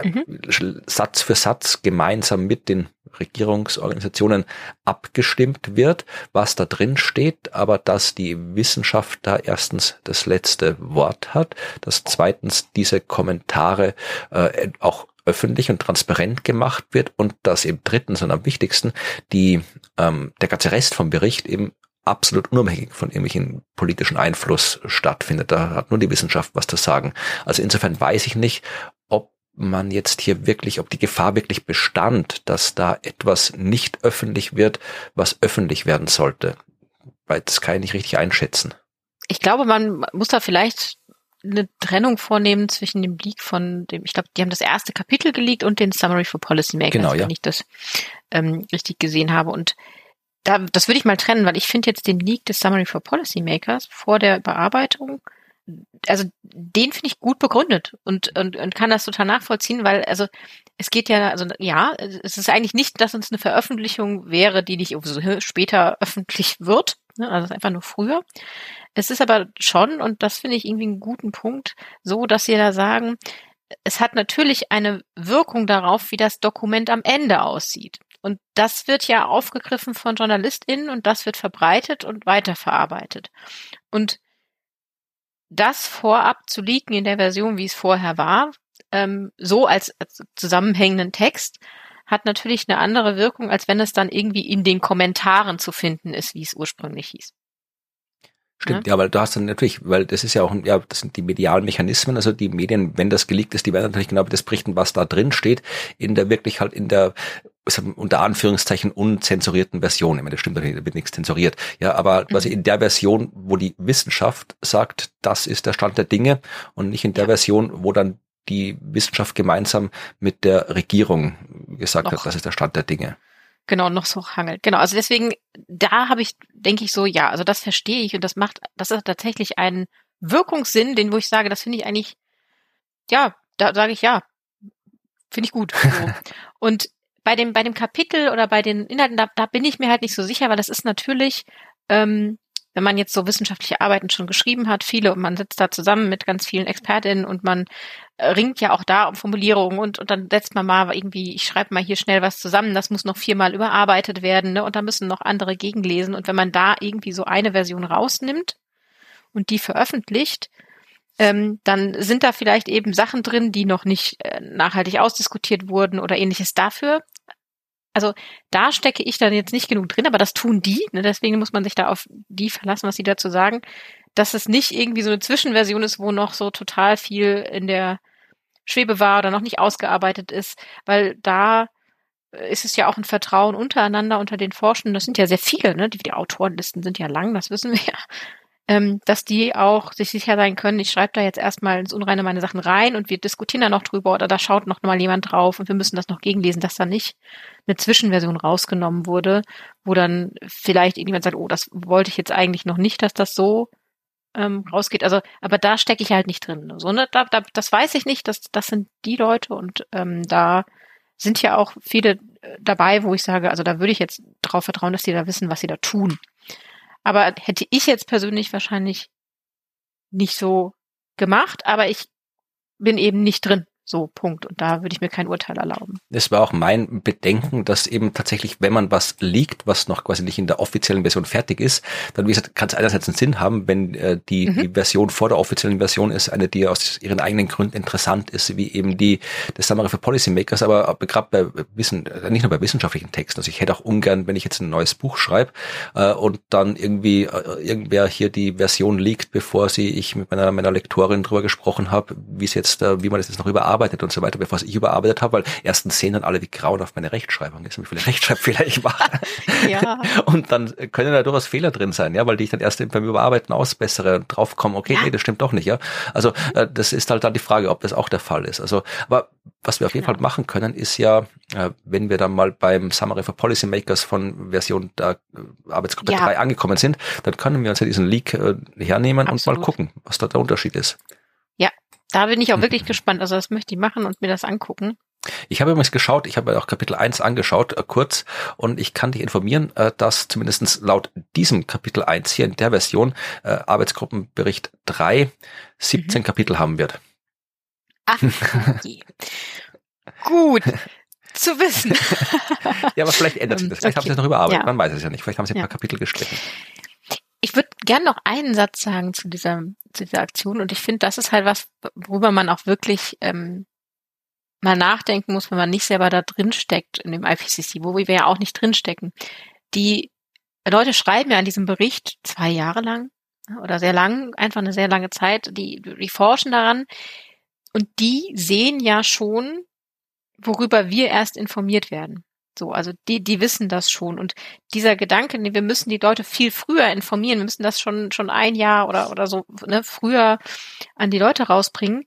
äh, mhm. Satz für Satz gemeinsam mit den Regierungsorganisationen abgestimmt wird, was da drin steht, aber dass die Wissenschaft da erstens das letzte Wort hat, dass zweitens diese Kommentare äh, auch öffentlich und transparent gemacht wird und dass eben drittens und am wichtigsten die ähm, der ganze Rest vom Bericht eben absolut unabhängig von irgendwelchen politischen Einfluss stattfindet. Da hat nur die Wissenschaft was zu sagen. Also insofern weiß ich nicht, ob man jetzt hier wirklich, ob die Gefahr wirklich bestand, dass da etwas nicht öffentlich wird, was öffentlich werden sollte. Weil das kann ich nicht richtig einschätzen. Ich glaube, man muss da vielleicht eine Trennung vornehmen zwischen dem Leak von dem, ich glaube, die haben das erste Kapitel geleakt und den Summary for Policymakers, genau, ja. wenn ich das ähm, richtig gesehen habe. Und da, das würde ich mal trennen, weil ich finde jetzt den Leak des Summary for Policymakers vor der Bearbeitung, also den finde ich gut begründet und, und, und kann das total nachvollziehen, weil also es geht ja, also ja, es ist eigentlich nicht, dass uns eine Veröffentlichung wäre, die nicht später öffentlich wird, ne? also einfach nur früher. Es ist aber schon, und das finde ich irgendwie einen guten Punkt, so, dass Sie da sagen, es hat natürlich eine Wirkung darauf, wie das Dokument am Ende aussieht. Und das wird ja aufgegriffen von JournalistInnen und das wird verbreitet und weiterverarbeitet. Und das vorab zu leaken in der Version, wie es vorher war, ähm, so als, als zusammenhängenden Text, hat natürlich eine andere Wirkung, als wenn es dann irgendwie in den Kommentaren zu finden ist, wie es ursprünglich hieß. Stimmt, ja. ja, weil du hast dann natürlich, weil das ist ja auch, ja, das sind die medialen Mechanismen, also die Medien, wenn das geleakt ist, die werden natürlich genau das berichten, was da drin steht, in der wirklich halt in der unter Anführungszeichen unzensurierten Version. Ich meine, das stimmt natürlich, da wird nichts zensuriert. Ja, aber mhm. quasi in der Version, wo die Wissenschaft sagt, das ist der Stand der Dinge und nicht in der ja. Version, wo dann die Wissenschaft gemeinsam mit der Regierung gesagt Noch. hat, das ist der Stand der Dinge. Genau, noch so hangelt. Genau, also deswegen, da habe ich, denke ich so, ja, also das verstehe ich und das macht, das ist tatsächlich einen Wirkungssinn, den, wo ich sage, das finde ich eigentlich, ja, da sage ich ja, finde ich gut. So. und bei dem, bei dem Kapitel oder bei den Inhalten, da, da bin ich mir halt nicht so sicher, weil das ist natürlich, ähm, wenn man jetzt so wissenschaftliche Arbeiten schon geschrieben hat, viele, und man sitzt da zusammen mit ganz vielen Expertinnen und man äh, ringt ja auch da um Formulierungen und, und dann setzt man mal irgendwie, ich schreibe mal hier schnell was zusammen, das muss noch viermal überarbeitet werden, ne? Und da müssen noch andere gegenlesen. Und wenn man da irgendwie so eine Version rausnimmt und die veröffentlicht, ähm, dann sind da vielleicht eben Sachen drin, die noch nicht äh, nachhaltig ausdiskutiert wurden oder ähnliches. Dafür also da stecke ich dann jetzt nicht genug drin, aber das tun die. Ne? Deswegen muss man sich da auf die verlassen, was sie dazu sagen, dass es nicht irgendwie so eine Zwischenversion ist, wo noch so total viel in der Schwebe war oder noch nicht ausgearbeitet ist, weil da ist es ja auch ein Vertrauen untereinander unter den Forschenden. Das sind ja sehr viele, ne? Die, die Autorenlisten sind ja lang, das wissen wir ja ähm, dass die auch sich sicher sein können, ich schreibe da jetzt erstmal ins Unreine meine Sachen rein und wir diskutieren da noch drüber oder da schaut noch mal jemand drauf und wir müssen das noch gegenlesen, dass da nicht eine Zwischenversion rausgenommen wurde, wo dann vielleicht irgendjemand sagt, oh, das wollte ich jetzt eigentlich noch nicht, dass das so ähm, rausgeht. Also, aber da stecke ich halt nicht drin. So, ne? da, da, das weiß ich nicht, das, das sind die Leute und ähm, da sind ja auch viele äh, dabei, wo ich sage, also da würde ich jetzt drauf vertrauen, dass die da wissen, was sie da tun. Aber hätte ich jetzt persönlich wahrscheinlich nicht so gemacht, aber ich bin eben nicht drin. So, Punkt. Und da würde ich mir kein Urteil erlauben. Das war auch mein Bedenken, dass eben tatsächlich, wenn man was liegt, was noch quasi nicht in der offiziellen Version fertig ist, dann wie gesagt, kann es einerseits einen Sinn haben, wenn äh, die, mhm. die Version vor der offiziellen Version ist, eine, die aus ihren eigenen Gründen interessant ist, wie eben die das Summary für Policymakers, aber gerade bei Wissen, äh, nicht nur bei wissenschaftlichen Texten. Also ich hätte auch ungern, wenn ich jetzt ein neues Buch schreibe äh, und dann irgendwie äh, irgendwer hier die Version liegt, bevor sie ich mit meiner, meiner Lektorin drüber gesprochen habe, wie es jetzt, äh, wie man das jetzt noch überarbeitet überarbeitet und so weiter, bevor ich überarbeitet habe, weil erstens sehen dann alle, wie grauenhaft meine Rechtschreibung ist wie viele Rechtschreibfehler ich mache. ja. Und dann können da durchaus Fehler drin sein, ja, weil die ich dann erst beim Überarbeiten ausbessere und draufkomme, okay, ja. nee, das stimmt doch nicht, ja. Also äh, das ist halt dann die Frage, ob das auch der Fall ist. Also, aber was wir auf jeden genau. Fall machen können, ist ja, äh, wenn wir dann mal beim Summary for Policymakers von Version der äh, Arbeitsgruppe ja. 3 angekommen sind, dann können wir uns ja diesen Leak äh, hernehmen Absolut. und mal gucken, was da der Unterschied ist. Da bin ich auch wirklich gespannt. Also das möchte ich machen und mir das angucken. Ich habe übrigens geschaut, ich habe auch Kapitel 1 angeschaut, äh, kurz, und ich kann dich informieren, äh, dass zumindestens laut diesem Kapitel 1 hier in der Version äh, Arbeitsgruppenbericht 3 17 mhm. Kapitel haben wird. Ach, okay. Gut zu wissen. ja, aber vielleicht ändert sich das. Vielleicht okay. haben sie es noch überarbeitet. Ja. Man weiß es ja nicht. Vielleicht haben sie ein ja. paar Kapitel gestrichen. Ich würde gern noch einen Satz sagen zu dieser, zu dieser Aktion und ich finde, das ist halt was, worüber man auch wirklich ähm, mal nachdenken muss, wenn man nicht selber da drin steckt in dem IPCC, wo wir ja auch nicht drin stecken. Die Leute schreiben ja an diesem Bericht zwei Jahre lang oder sehr lang, einfach eine sehr lange Zeit, die, die forschen daran und die sehen ja schon, worüber wir erst informiert werden. So, also die, die wissen das schon. Und dieser Gedanke, wir müssen die Leute viel früher informieren, wir müssen das schon, schon ein Jahr oder, oder so, ne, früher an die Leute rausbringen,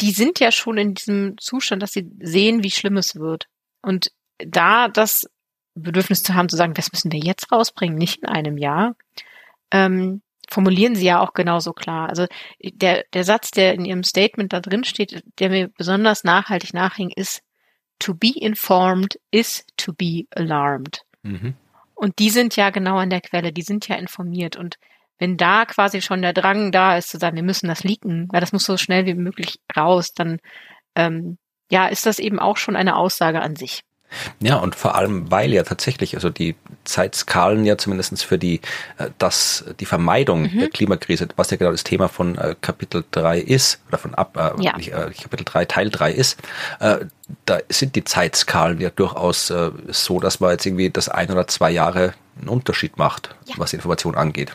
die sind ja schon in diesem Zustand, dass sie sehen, wie schlimm es wird. Und da das Bedürfnis zu haben, zu sagen, das müssen wir jetzt rausbringen, nicht in einem Jahr, ähm, formulieren sie ja auch genauso klar. Also der, der Satz, der in ihrem Statement da drin steht, der mir besonders nachhaltig nachhing, ist, to be informed is to be alarmed. Mhm. Und die sind ja genau an der Quelle, die sind ja informiert. Und wenn da quasi schon der Drang da ist, zu sagen, wir müssen das leaken, weil das muss so schnell wie möglich raus, dann ähm, ja, ist das eben auch schon eine Aussage an sich. Ja, und vor allem, weil ja tatsächlich, also die Zeitskalen ja zumindestens für die, äh, das, die Vermeidung mhm. der Klimakrise, was ja genau das Thema von äh, Kapitel 3 ist, oder von ab, äh, ja. nicht, Kapitel 3, Teil 3 ist, da sind die Zeitskalen ja durchaus so, dass man jetzt irgendwie das ein oder zwei Jahre einen Unterschied macht, ja. was Information angeht.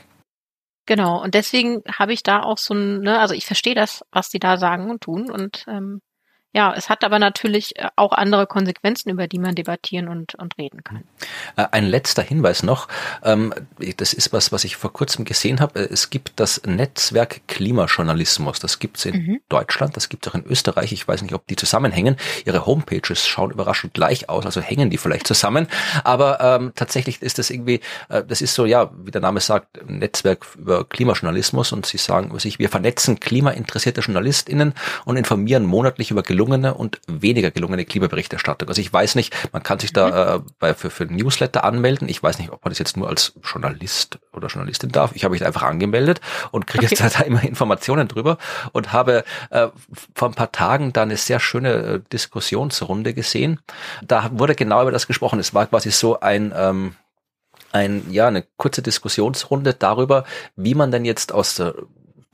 Genau, und deswegen habe ich da auch so ein, ne, also ich verstehe das, was die da sagen und tun und ähm, ja, es hat aber natürlich äh, auch andere Konsequenzen, über die man debattieren und, und reden kann. Äh, ein letzter Hinweis noch. Ähm, das ist was, was ich vor kurzem gesehen habe. Es gibt das Netzwerk Klimajournalismus. Das gibt es in mhm. Deutschland, das gibt es auch in Österreich. Ich weiß nicht, ob die zusammenhängen. Ihre Homepages schauen überraschend gleich aus, also hängen die vielleicht zusammen. Aber ähm, tatsächlich ist das irgendwie, äh, das ist so, ja, wie der Name sagt, Netzwerk über Klimajournalismus. Und sie sagen sich, wir vernetzen klimainteressierte JournalistInnen und informieren monatlich über gelungene gelungene und weniger gelungene Klimaberichterstattung. Also ich weiß nicht, man kann sich da mhm. äh, bei, für, für Newsletter anmelden. Ich weiß nicht, ob man das jetzt nur als Journalist oder Journalistin darf. Ich habe mich da einfach angemeldet und kriege okay. jetzt da immer Informationen drüber und habe äh, vor ein paar Tagen da eine sehr schöne äh, Diskussionsrunde gesehen. Da wurde genau über das gesprochen. Es war quasi so ein ähm, ein, ja, eine kurze Diskussionsrunde darüber, wie man denn jetzt aus der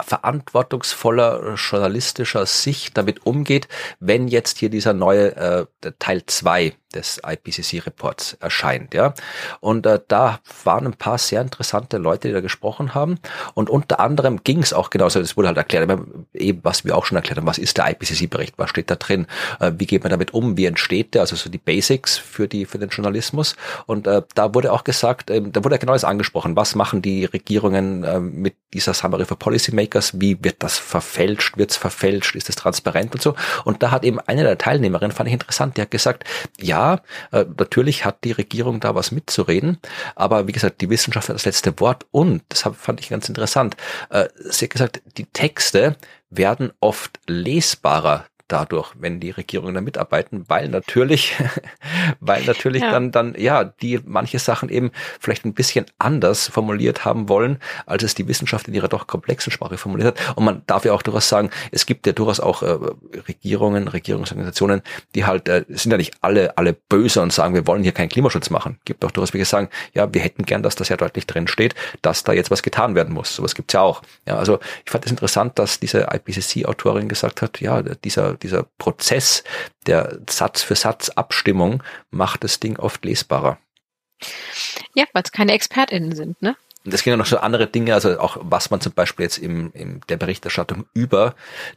verantwortungsvoller journalistischer Sicht damit umgeht, wenn jetzt hier dieser neue äh, Teil zwei des IPCC-Reports erscheint. Ja, und äh, da waren ein paar sehr interessante Leute, die da gesprochen haben. Und unter anderem ging es auch genauso. Es wurde halt erklärt, eben was wir auch schon erklärt haben. Was ist der IPCC-Bericht? Was steht da drin? Äh, wie geht man damit um? Wie entsteht der? Also so die Basics für die für den Journalismus. Und äh, da wurde auch gesagt, äh, da wurde genau das angesprochen. Was machen die Regierungen äh, mit dieser Summary for Policymakers? Wie wird das verfälscht? Wird es verfälscht? Ist es transparent und so? Und da hat eben eine der Teilnehmerinnen, fand ich interessant, die hat gesagt, ja ja, äh, natürlich hat die Regierung da was mitzureden, aber wie gesagt, die Wissenschaft hat das letzte Wort und, das fand ich ganz interessant, äh, sie hat gesagt, die Texte werden oft lesbarer dadurch, wenn die Regierungen da mitarbeiten, weil natürlich, weil natürlich ja. dann, dann, ja, die manche Sachen eben vielleicht ein bisschen anders formuliert haben wollen, als es die Wissenschaft in ihrer doch komplexen Sprache formuliert hat. Und man darf ja auch durchaus sagen, es gibt ja durchaus auch äh, Regierungen, Regierungsorganisationen, die halt, äh, sind ja nicht alle, alle böse und sagen, wir wollen hier keinen Klimaschutz machen. Gibt auch durchaus welche sagen, ja, wir hätten gern, dass das ja deutlich drin steht, dass da jetzt was getan werden muss. Sowas gibt's ja auch. Ja, also ich fand es das interessant, dass diese IPCC-Autorin gesagt hat, ja, dieser, dieser Prozess der Satz für Satz Abstimmung macht das Ding oft lesbarer. Ja, weil es keine ExpertInnen sind, ne? Und es ging ja noch so andere Dinge, also auch was man zum Beispiel jetzt im, in der Berichterstattung über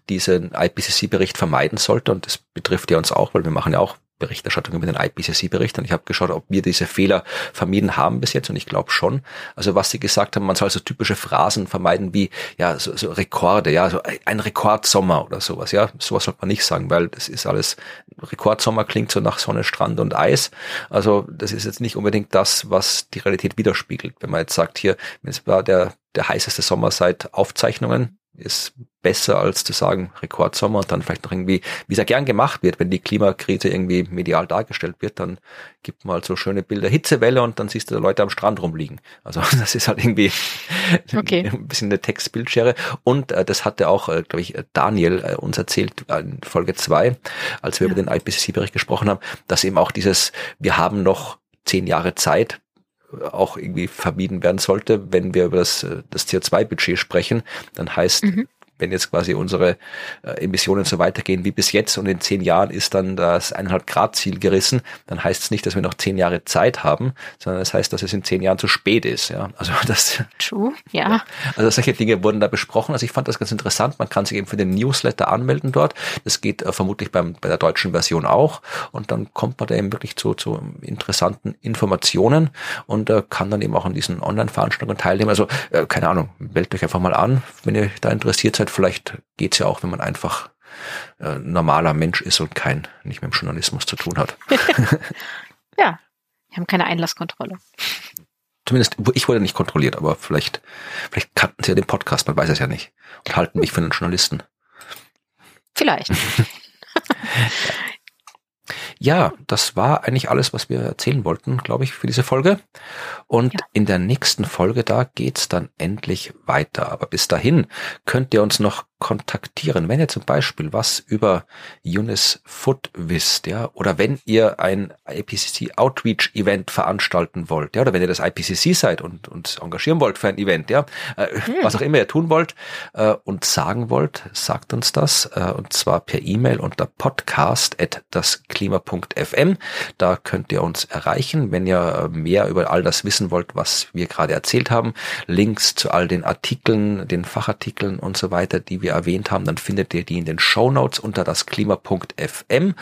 diesen IPCC-Bericht vermeiden sollte. Und das betrifft ja uns auch, weil wir machen ja auch Berichterstattung über den IPCC-Bericht und ich habe geschaut, ob wir diese Fehler vermieden haben bis jetzt und ich glaube schon. Also was sie gesagt haben, man soll so typische Phrasen vermeiden wie ja so, so Rekorde, ja so ein Rekordsommer oder sowas, ja sowas sollte man nicht sagen, weil das ist alles Rekordsommer klingt so nach Sonne, Strand und Eis. Also das ist jetzt nicht unbedingt das, was die Realität widerspiegelt. Wenn man jetzt sagt hier, es war der der heißeste Sommer seit Aufzeichnungen, ist besser als zu sagen Rekordsommer und dann vielleicht noch irgendwie, wie es ja gern gemacht wird, wenn die Klimakrise irgendwie medial dargestellt wird, dann gibt man halt so schöne Bilder, Hitzewelle und dann siehst du Leute am Strand rumliegen. Also das ist halt irgendwie okay. ein bisschen eine Textbildschere und äh, das hatte auch, äh, glaube ich, Daniel äh, uns erzählt in Folge zwei, als wir ja. über den IPCC-Bericht gesprochen haben, dass eben auch dieses, wir haben noch zehn Jahre Zeit, auch irgendwie vermieden werden sollte, wenn wir über das, äh, das CO2-Budget sprechen. Dann heißt, mhm wenn jetzt quasi unsere äh, Emissionen so weitergehen wie bis jetzt und in zehn Jahren ist dann das eineinhalb Grad Ziel gerissen, dann heißt es nicht, dass wir noch zehn Jahre Zeit haben, sondern es das heißt, dass es in zehn Jahren zu spät ist. Ja, also das. True, ja. Also solche Dinge wurden da besprochen. Also ich fand das ganz interessant. Man kann sich eben für den Newsletter anmelden dort. Das geht äh, vermutlich beim, bei der deutschen Version auch. Und dann kommt man da eben wirklich zu, zu interessanten Informationen und äh, kann dann eben auch an diesen Online-Veranstaltungen teilnehmen. Also äh, keine Ahnung, meldet euch einfach mal an, wenn ihr da interessiert seid vielleicht geht's ja auch, wenn man einfach äh, normaler Mensch ist und kein nicht mit dem Journalismus zu tun hat. ja, wir haben keine Einlasskontrolle. Zumindest, ich wurde nicht kontrolliert, aber vielleicht, vielleicht kannten sie ja den Podcast, man weiß es ja nicht. Und halten mich für einen Journalisten. Vielleicht. Ja, das war eigentlich alles, was wir erzählen wollten, glaube ich, für diese Folge. Und ja. in der nächsten Folge, da geht's dann endlich weiter. Aber bis dahin könnt ihr uns noch kontaktieren, wenn ihr zum Beispiel was über Unis Foot wisst, ja, oder wenn ihr ein IPCC Outreach Event veranstalten wollt, ja, oder wenn ihr das IPCC seid und uns engagieren wollt für ein Event, ja, äh, hm. was auch immer ihr tun wollt äh, und sagen wollt, sagt uns das äh, und zwar per E-Mail unter podcast at dasklima.fm. Da könnt ihr uns erreichen, wenn ihr mehr über all das wissen wollt, was wir gerade erzählt haben. Links zu all den Artikeln, den Fachartikeln und so weiter, die wir wir erwähnt haben, dann findet ihr die in den Show unter das Klima.fm.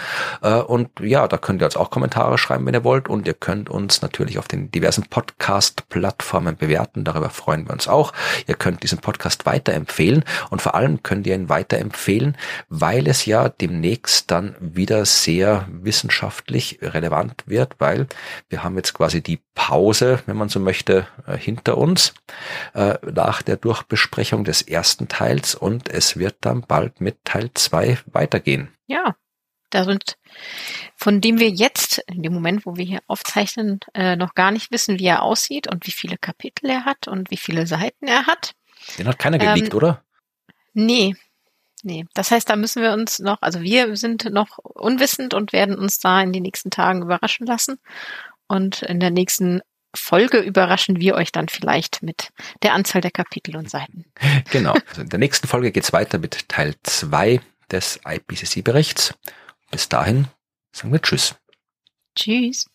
Äh, und ja, da könnt ihr uns auch Kommentare schreiben, wenn ihr wollt. Und ihr könnt uns natürlich auf den diversen Podcast-Plattformen bewerten. Darüber freuen wir uns auch. Ihr könnt diesen Podcast weiterempfehlen. Und vor allem könnt ihr ihn weiterempfehlen, weil es ja demnächst dann wieder sehr wissenschaftlich relevant wird, weil wir haben jetzt quasi die Pause, wenn man so möchte, äh, hinter uns äh, nach der Durchbesprechung des ersten Teils und es wird dann bald mit Teil zwei weitergehen. Ja, da sind, von dem wir jetzt, in dem Moment, wo wir hier aufzeichnen, äh, noch gar nicht wissen, wie er aussieht und wie viele Kapitel er hat und wie viele Seiten er hat. Den hat keiner geleakt, ähm, oder? Nee. Nee, das heißt, da müssen wir uns noch, also wir sind noch unwissend und werden uns da in den nächsten Tagen überraschen lassen. Und in der nächsten Folge überraschen wir euch dann vielleicht mit der Anzahl der Kapitel und Seiten. Genau. Also in der nächsten Folge geht's weiter mit Teil 2 des IPCC-Berichts. Bis dahin sagen wir Tschüss. Tschüss.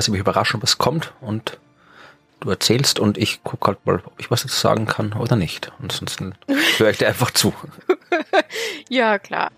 Lasse mich überraschen, was kommt und du erzählst und ich gucke halt mal, ob ich was dazu sagen kann oder nicht. Ansonsten höre ich dir einfach zu. ja, klar.